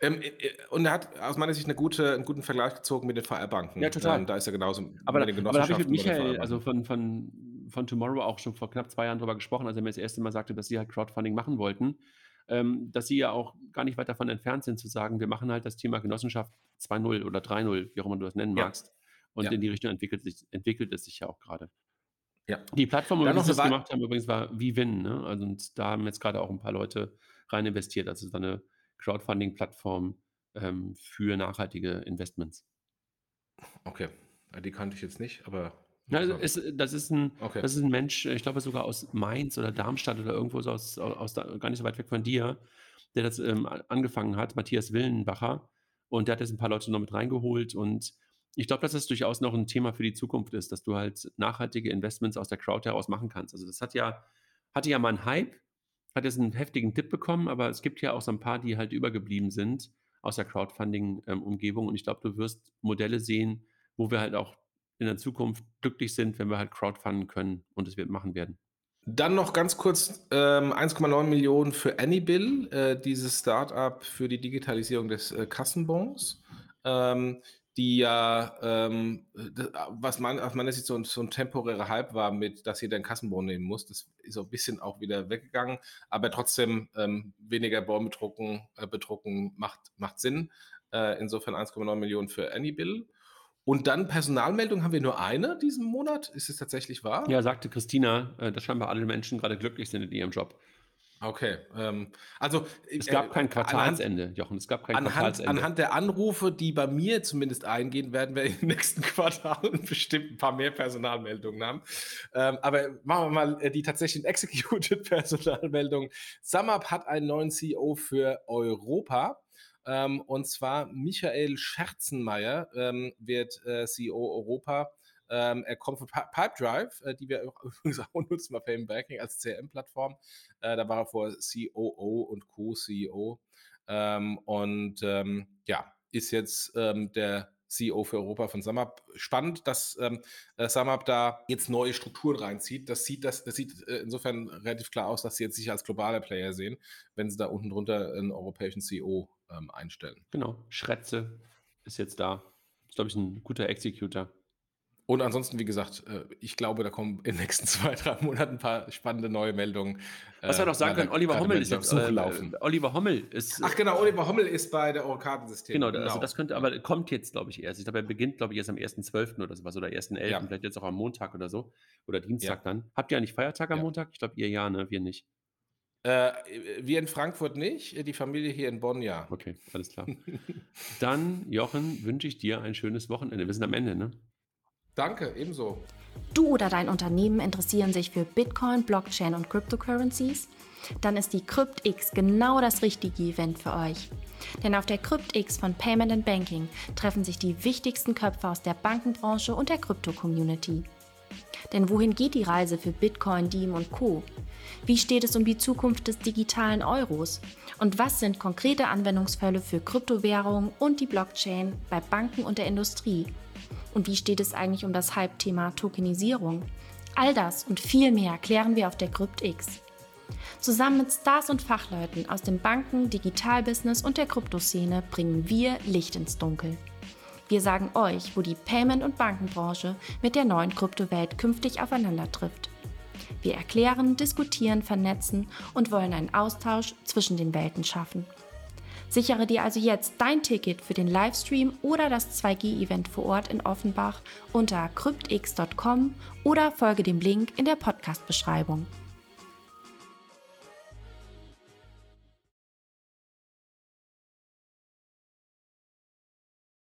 Ähm, äh, äh, und er hat aus meiner Sicht eine gute, einen guten Vergleich gezogen mit den VR-Banken. Ja, total. Ähm, da ist er genauso aber, mit den Aber da habe ich mit Michael, also von, von, von Tomorrow auch schon vor knapp zwei Jahren darüber gesprochen, als er mir das erste Mal sagte, dass sie halt Crowdfunding machen wollten. Ähm, dass sie ja auch gar nicht weit davon entfernt sind, zu sagen, wir machen halt das Thema Genossenschaft 2.0 oder 3.0, wie auch immer du das nennen magst. Ja. Und ja. in die Richtung entwickelt, sich, entwickelt es sich ja auch gerade. Ja. Die Plattform, wo wir das gemacht haben, übrigens war VWin. Ne? Also, und da haben jetzt gerade auch ein paar Leute rein investiert. Also so eine Crowdfunding-Plattform ähm, für nachhaltige Investments. Okay, die kannte ich jetzt nicht, aber. Ja, also ist, das, ist ein, okay. das ist ein Mensch, ich glaube sogar aus Mainz oder Darmstadt oder irgendwo so aus, aus gar nicht so weit weg von dir, der das ähm, angefangen hat, Matthias Willenbacher. Und der hat jetzt ein paar Leute noch mit reingeholt. Und ich glaube, dass das durchaus noch ein Thema für die Zukunft ist, dass du halt nachhaltige Investments aus der Crowd heraus machen kannst. Also das hat ja, hatte ja mal einen Hype, hat jetzt einen heftigen Tipp bekommen, aber es gibt ja auch so ein paar, die halt übergeblieben sind aus der Crowdfunding-Umgebung. Ähm, und ich glaube, du wirst Modelle sehen, wo wir halt auch in der Zukunft glücklich sind, wenn wir halt crowdfunden können und es wird machen werden. Dann noch ganz kurz ähm, 1,9 Millionen für Anybill, äh, dieses Startup für die Digitalisierung des äh, Kassenbons. Ähm, die ja, ähm, was man aus meiner Sicht so, so, ein temporärer Hype war, mit, dass jeder einen Kassenbon nehmen muss. Das ist so ein bisschen auch wieder weggegangen, aber trotzdem ähm, weniger Bäume bedrucken, äh, bedrucken macht, macht Sinn. Äh, insofern 1,9 Millionen für Anybill. Und dann Personalmeldung haben wir nur eine diesen Monat. Ist es tatsächlich wahr? Ja, sagte Christina, äh, dass scheinbar alle Menschen gerade glücklich sind in ihrem Job. Okay, ähm, also es gab äh, kein Quartalsende, anhand, Jochen. Es gab kein anhand, Quartalsende. Anhand der Anrufe, die bei mir zumindest eingehen, werden wir in den nächsten Quartalen bestimmt ein paar mehr Personalmeldungen haben. Ähm, aber machen wir mal äh, die tatsächlichen Executed Personalmeldungen. SumUp hat einen neuen CEO für Europa. Ähm, und zwar Michael Scherzenmeier ähm, wird äh, CEO Europa ähm, er kommt von Pipedrive, äh, die wir übrigens auch nutzen bei Payment Banking als CRM-Plattform. Äh, da war er vor COO und Co-CEO. Ähm, und ähm, ja, ist jetzt ähm, der CEO für Europa von SumUp. Spannend, dass ähm, äh, SumUp da jetzt neue Strukturen reinzieht. Das sieht, das, das sieht äh, insofern relativ klar aus, dass sie jetzt sich als globaler Player sehen, wenn sie da unten drunter einen europäischen CEO ähm, einstellen. Genau, Schretze ist jetzt da. Ist, glaube ich, ein guter Executor. Und ansonsten, wie gesagt, äh, ich glaube, da kommen in den nächsten zwei, drei Monaten ein paar spannende neue Meldungen. Was wir noch sagen können, Oliver Hommel ist jetzt äh, laufen. Oliver Hommel ist. Ach genau, Oliver Hommel ist bei der Orkadensystem. Genau, genau, also das könnte, aber kommt jetzt, glaube ich, erst. Ich glaube, er beginnt, glaube ich, erst am 1.12. oder sowas oder 1.11. Ja. Vielleicht jetzt auch am Montag oder so. Oder Dienstag ja. dann. Habt ihr eigentlich Feiertag am ja. Montag? Ich glaube, ihr ja, ne? Wir nicht. Äh, wir in Frankfurt nicht, die Familie hier in Bonn ja. Okay, alles klar. dann, Jochen, wünsche ich dir ein schönes Wochenende. Wir sind am Ende, ne? Danke, ebenso. Du oder dein Unternehmen interessieren sich für Bitcoin, Blockchain und Cryptocurrencies? Dann ist die CryptX genau das richtige Event für euch. Denn auf der CryptX von Payment and Banking treffen sich die wichtigsten Köpfe aus der Bankenbranche und der Krypto-Community. Denn wohin geht die Reise für Bitcoin, Diem und Co? Wie steht es um die Zukunft des digitalen Euros? Und was sind konkrete Anwendungsfälle für Kryptowährungen und die Blockchain bei Banken und der Industrie? Und wie steht es eigentlich um das Hype-Thema Tokenisierung? All das und viel mehr klären wir auf der CryptX. Zusammen mit Stars und Fachleuten aus dem Banken-, Digitalbusiness und der Kryptoszene bringen wir Licht ins Dunkel. Wir sagen euch, wo die Payment- und Bankenbranche mit der neuen Kryptowelt künftig aufeinander trifft. Wir erklären, diskutieren, vernetzen und wollen einen Austausch zwischen den Welten schaffen. Sichere dir also jetzt dein Ticket für den Livestream oder das 2G-Event vor Ort in Offenbach unter cryptx.com oder folge dem Link in der Podcast-Beschreibung.